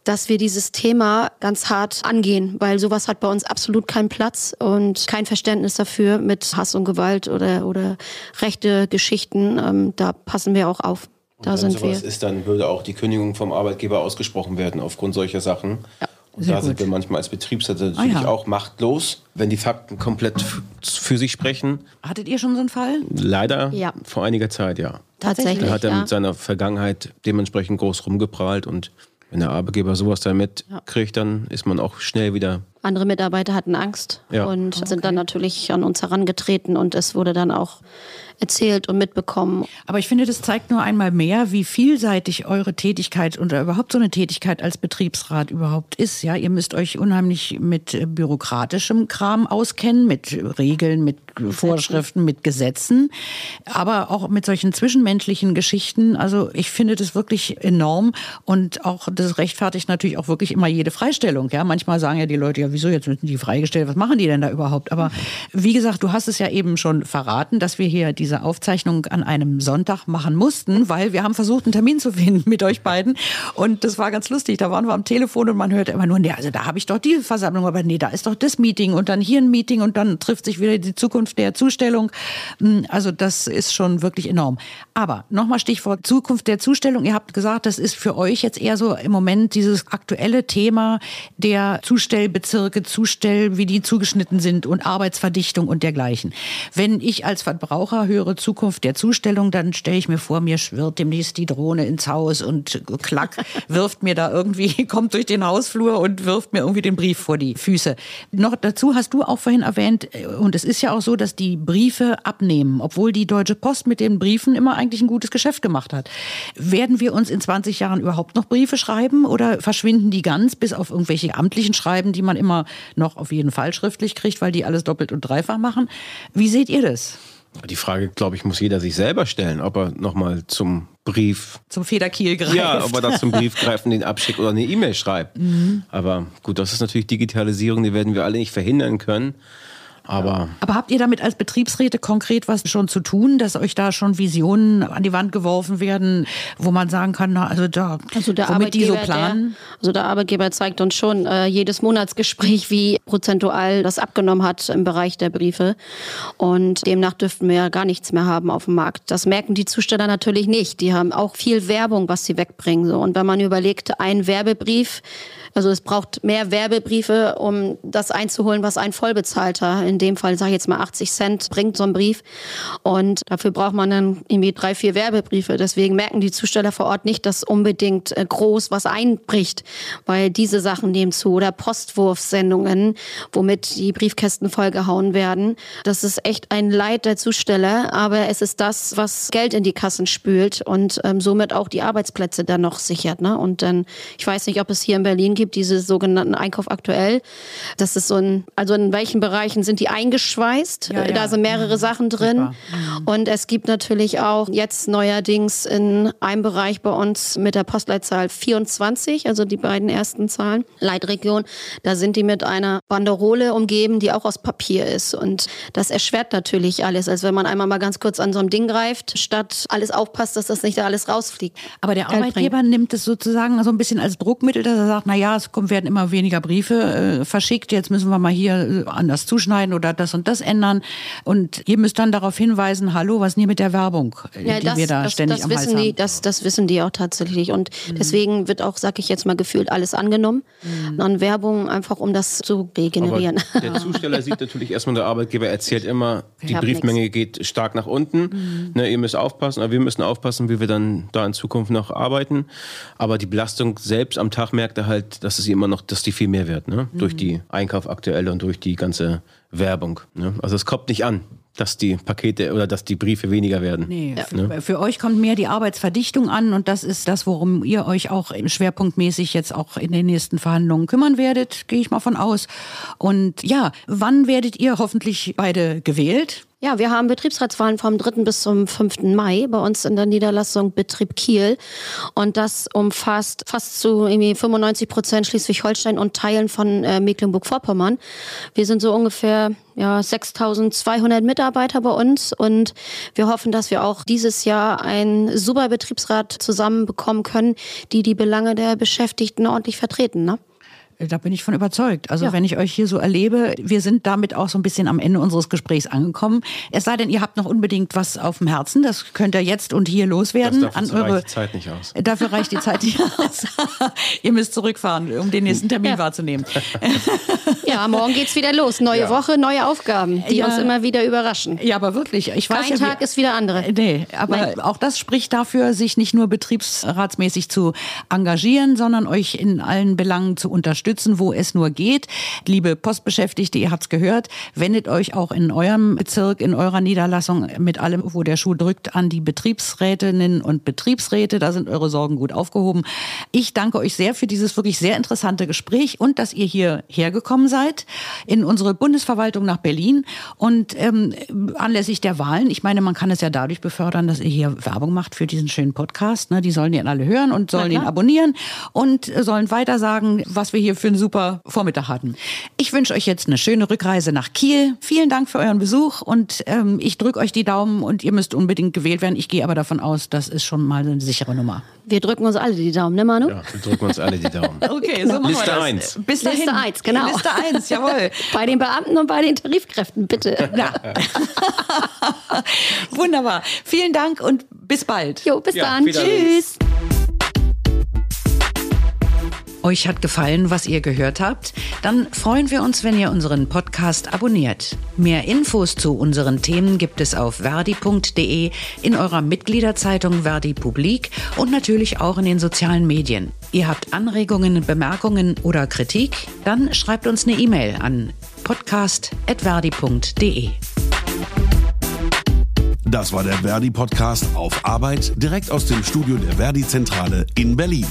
dass wir dieses Thema ganz hart angehen, weil sowas hat bei uns absolut keinen Platz und kein Verständnis dafür mit Hass und Gewalt oder, oder rechte Geschichten. Ähm, da passen wir auch auf. Da und wenn sind sowas wir. ist, dann würde auch die Kündigung vom Arbeitgeber ausgesprochen werden aufgrund solcher Sachen. Ja. Und Sehr da gut. sind wir manchmal als Betriebsräte natürlich ah, ja. auch machtlos, wenn die Fakten komplett für sich sprechen. Hattet ihr schon so einen Fall? Leider ja. vor einiger Zeit, ja. Tatsächlich. Da hat er ja. mit seiner Vergangenheit dementsprechend groß rumgeprahlt und wenn der Arbeitgeber sowas da mitkriegt, dann ist man auch schnell wieder andere Mitarbeiter hatten Angst ja. und okay. sind dann natürlich an uns herangetreten und es wurde dann auch erzählt und mitbekommen. Aber ich finde, das zeigt nur einmal mehr, wie vielseitig eure Tätigkeit oder überhaupt so eine Tätigkeit als Betriebsrat überhaupt ist. Ja, ihr müsst euch unheimlich mit bürokratischem Kram auskennen, mit Regeln, mit Vorschriften, mit Gesetzen, aber auch mit solchen zwischenmenschlichen Geschichten. Also ich finde das wirklich enorm und auch das rechtfertigt natürlich auch wirklich immer jede Freistellung. Ja, manchmal sagen ja die Leute, ja, wieso jetzt müssen die freigestellt? Was machen die denn da überhaupt? Aber wie gesagt, du hast es ja eben schon verraten, dass wir hier diese Aufzeichnung an einem Sonntag machen mussten, weil wir haben versucht, einen Termin zu finden mit euch beiden. Und das war ganz lustig. Da waren wir am Telefon und man hörte immer nur, nee, also da habe ich doch die Versammlung, aber nee, da ist doch das Meeting und dann hier ein Meeting und dann trifft sich wieder die Zukunft der Zustellung. Hm, also das ist schon wirklich enorm. Aber nochmal Stichwort Zukunft der Zustellung. Ihr habt gesagt, das ist für euch jetzt eher so im Moment dieses aktuelle Thema der Zustellbezirke Bezirke zustelle, wie die zugeschnitten sind und Arbeitsverdichtung und dergleichen. Wenn ich als Verbraucher höre Zukunft der Zustellung, dann stelle ich mir vor, mir schwirrt demnächst die Drohne ins Haus und klack, *laughs* wirft mir da irgendwie, *laughs* kommt durch den Hausflur und wirft mir irgendwie den Brief vor die Füße. Noch dazu hast du auch vorhin erwähnt, und es ist ja auch so, dass die Briefe abnehmen, obwohl die Deutsche Post mit den Briefen immer eigentlich ein gutes Geschäft gemacht hat. Werden wir uns in 20 Jahren überhaupt noch Briefe schreiben oder verschwinden die ganz bis auf irgendwelche amtlichen Schreiben, die man immer immer noch auf jeden Fall schriftlich kriegt, weil die alles doppelt und dreifach machen. Wie seht ihr das? Die Frage, glaube ich, muss jeder sich selber stellen, ob er nochmal zum Brief. Zum Federkiel greift. Ja, ob er da zum Brief *laughs* greifen, den abschickt oder eine E-Mail schreibt. Mhm. Aber gut, das ist natürlich Digitalisierung, die werden wir alle nicht verhindern können. Aber, Aber habt ihr damit als Betriebsräte konkret was schon zu tun, dass euch da schon Visionen an die Wand geworfen werden, wo man sagen kann, na, also da, also der womit die so planen? Der, also der Arbeitgeber zeigt uns schon äh, jedes Monatsgespräch, wie prozentual das abgenommen hat im Bereich der Briefe. Und demnach dürften wir ja gar nichts mehr haben auf dem Markt. Das merken die Zusteller natürlich nicht. Die haben auch viel Werbung, was sie wegbringen. So. Und wenn man überlegt, ein Werbebrief, also es braucht mehr Werbebriefe, um das einzuholen, was ein Vollbezahlter, in dem Fall sage ich jetzt mal 80 Cent, bringt so ein Brief. Und dafür braucht man dann irgendwie drei, vier Werbebriefe. Deswegen merken die Zusteller vor Ort nicht, dass unbedingt äh, groß was einbricht, weil diese Sachen nehmen zu. Oder Postwurfsendungen, womit die Briefkästen vollgehauen werden. Das ist echt ein Leid der Zusteller, aber es ist das, was Geld in die Kassen spült und ähm, somit auch die Arbeitsplätze dann noch sichert. Ne? Und dann, ich weiß nicht, ob es hier in Berlin gibt, gibt, diese sogenannten Einkauf aktuell. Das ist so ein, also in welchen Bereichen sind die die eingeschweißt. Ja, Äh, Da ja. sind mehrere Mhm. Sachen drin. Super. Und es gibt natürlich auch jetzt neuerdings in einem Bereich bei uns mit der Postleitzahl 24, also die beiden ersten Zahlen, Leitregion, da sind die mit einer Banderole umgeben, die auch aus Papier ist. Und das erschwert natürlich alles, als wenn man einmal mal ganz kurz an so einem Ding greift, statt alles aufpasst, dass das nicht da alles rausfliegt. Aber der Arbeitgeber nimmt es sozusagen so ein bisschen als Druckmittel, dass er sagt, na ja, es werden immer weniger Briefe äh, verschickt, jetzt müssen wir mal hier äh, anders zuschneiden oder das und das ändern. Und ihr müsst dann darauf hinweisen, hallo, was ist denn hier mit der Werbung, äh, die wir da das, ständig das am wissen Hals die, haben? das, das wissen die auch tatsächlich. Und deswegen wird auch, sag ich jetzt mal, gefühlt alles angenommen an Werbung, einfach um das zu regenerieren. Aber der Zusteller sieht natürlich *laughs* erstmal, der Arbeitgeber erzählt immer, die Briefmenge geht stark nach unten. Ne, ihr müsst aufpassen, aber wir müssen aufpassen, wie wir dann da in Zukunft noch arbeiten. Aber die Belastung selbst am Tag merkt er halt, dass es immer noch, dass die viel mehr wird, ne? Durch die Einkauf aktuelle und durch die ganze Werbung. Ne? Also es kommt nicht an, dass die Pakete oder dass die Briefe weniger werden. Nee, für, für euch kommt mehr die Arbeitsverdichtung an und das ist das, worum ihr euch auch schwerpunktmäßig jetzt auch in den nächsten Verhandlungen kümmern werdet, gehe ich mal von aus. Und ja, wann werdet ihr hoffentlich beide gewählt? Ja, wir haben Betriebsratswahlen vom 3. bis zum 5. Mai bei uns in der Niederlassung Betrieb Kiel. Und das umfasst fast zu irgendwie 95 Prozent Schleswig-Holstein und Teilen von äh, Mecklenburg-Vorpommern. Wir sind so ungefähr ja, 6200 Mitarbeiter bei uns und wir hoffen, dass wir auch dieses Jahr einen super Betriebsrat zusammenbekommen können, die die Belange der Beschäftigten ordentlich vertreten. Ne? Da bin ich von überzeugt. Also wenn ich euch hier so erlebe, wir sind damit auch so ein bisschen am Ende unseres Gesprächs angekommen. Es sei denn, ihr habt noch unbedingt was auf dem Herzen. Das könnt ihr jetzt und hier loswerden. Das an dafür reicht eure die Zeit nicht aus. Dafür reicht die Zeit nicht *laughs* aus. ihr müsst zurückfahren, um den nächsten Termin Ja. wahrzunehmen. *laughs* Ja, morgen geht's wieder los. Neue Ja. Woche, neue Aufgaben, die Ja. uns immer wieder überraschen. Ja, aber wirklich. Ich weiß Kein ja, Tag wie- ist wieder andere. Nee, aber Nein. auch das spricht dafür, sich nicht nur betriebsratsmäßig zu engagieren, sondern euch in allen Belangen zu unterstützen, wo es nur geht. Liebe Postbeschäftigte, ihr habt's gehört, wendet euch auch in eurem Bezirk, in eurer Niederlassung mit allem, wo der Schuh drückt, an die Betriebsrätinnen und Betriebsräte. Da sind eure Sorgen gut aufgehoben. Ich danke euch sehr für dieses wirklich sehr interessante Gespräch und dass ihr hierher gekommen seid in unsere Bundesverwaltung nach Berlin und ähm, anlässlich der Wahlen. Ich meine, man kann es ja dadurch befördern, dass ihr hier Werbung macht für diesen schönen Podcast. Ne? Die sollen den alle hören und sollen ihn abonnieren und sollen weiter sagen, was wir hier für einen super Vormittag hatten. Ich wünsche euch jetzt eine schöne Rückreise nach Kiel. Vielen Dank für euren Besuch und ähm, ich drücke euch die Daumen und ihr müsst unbedingt gewählt werden. Ich gehe aber davon aus, das ist schon mal eine sichere Nummer. Wir drücken uns alle die Daumen, ne Manu? Ja, wir drücken uns alle die Daumen. *laughs* Okay, so machen Liste wir das. eins. Bis dahin. Liste eins, genau. Liste eins, jawohl. *laughs* Bei den Beamten und bei den Tarifkräften, bitte. *laughs* Ja. Wunderbar. Vielen Dank und bis bald. Jo, bis Ja, dann. Tschüss. Euch hat gefallen, was ihr gehört habt? Dann freuen wir uns, wenn ihr unseren Podcast abonniert. Mehr Infos zu unseren Themen gibt es auf verdi.de, in eurer Mitgliederzeitung Verdi Publik und natürlich auch in den sozialen Medien. Ihr habt Anregungen, Bemerkungen oder Kritik? Dann schreibt uns eine E-Mail an podcast.verdi.de. Das war der Verdi Podcast auf Arbeit direkt aus dem Studio der Verdi Zentrale in Berlin.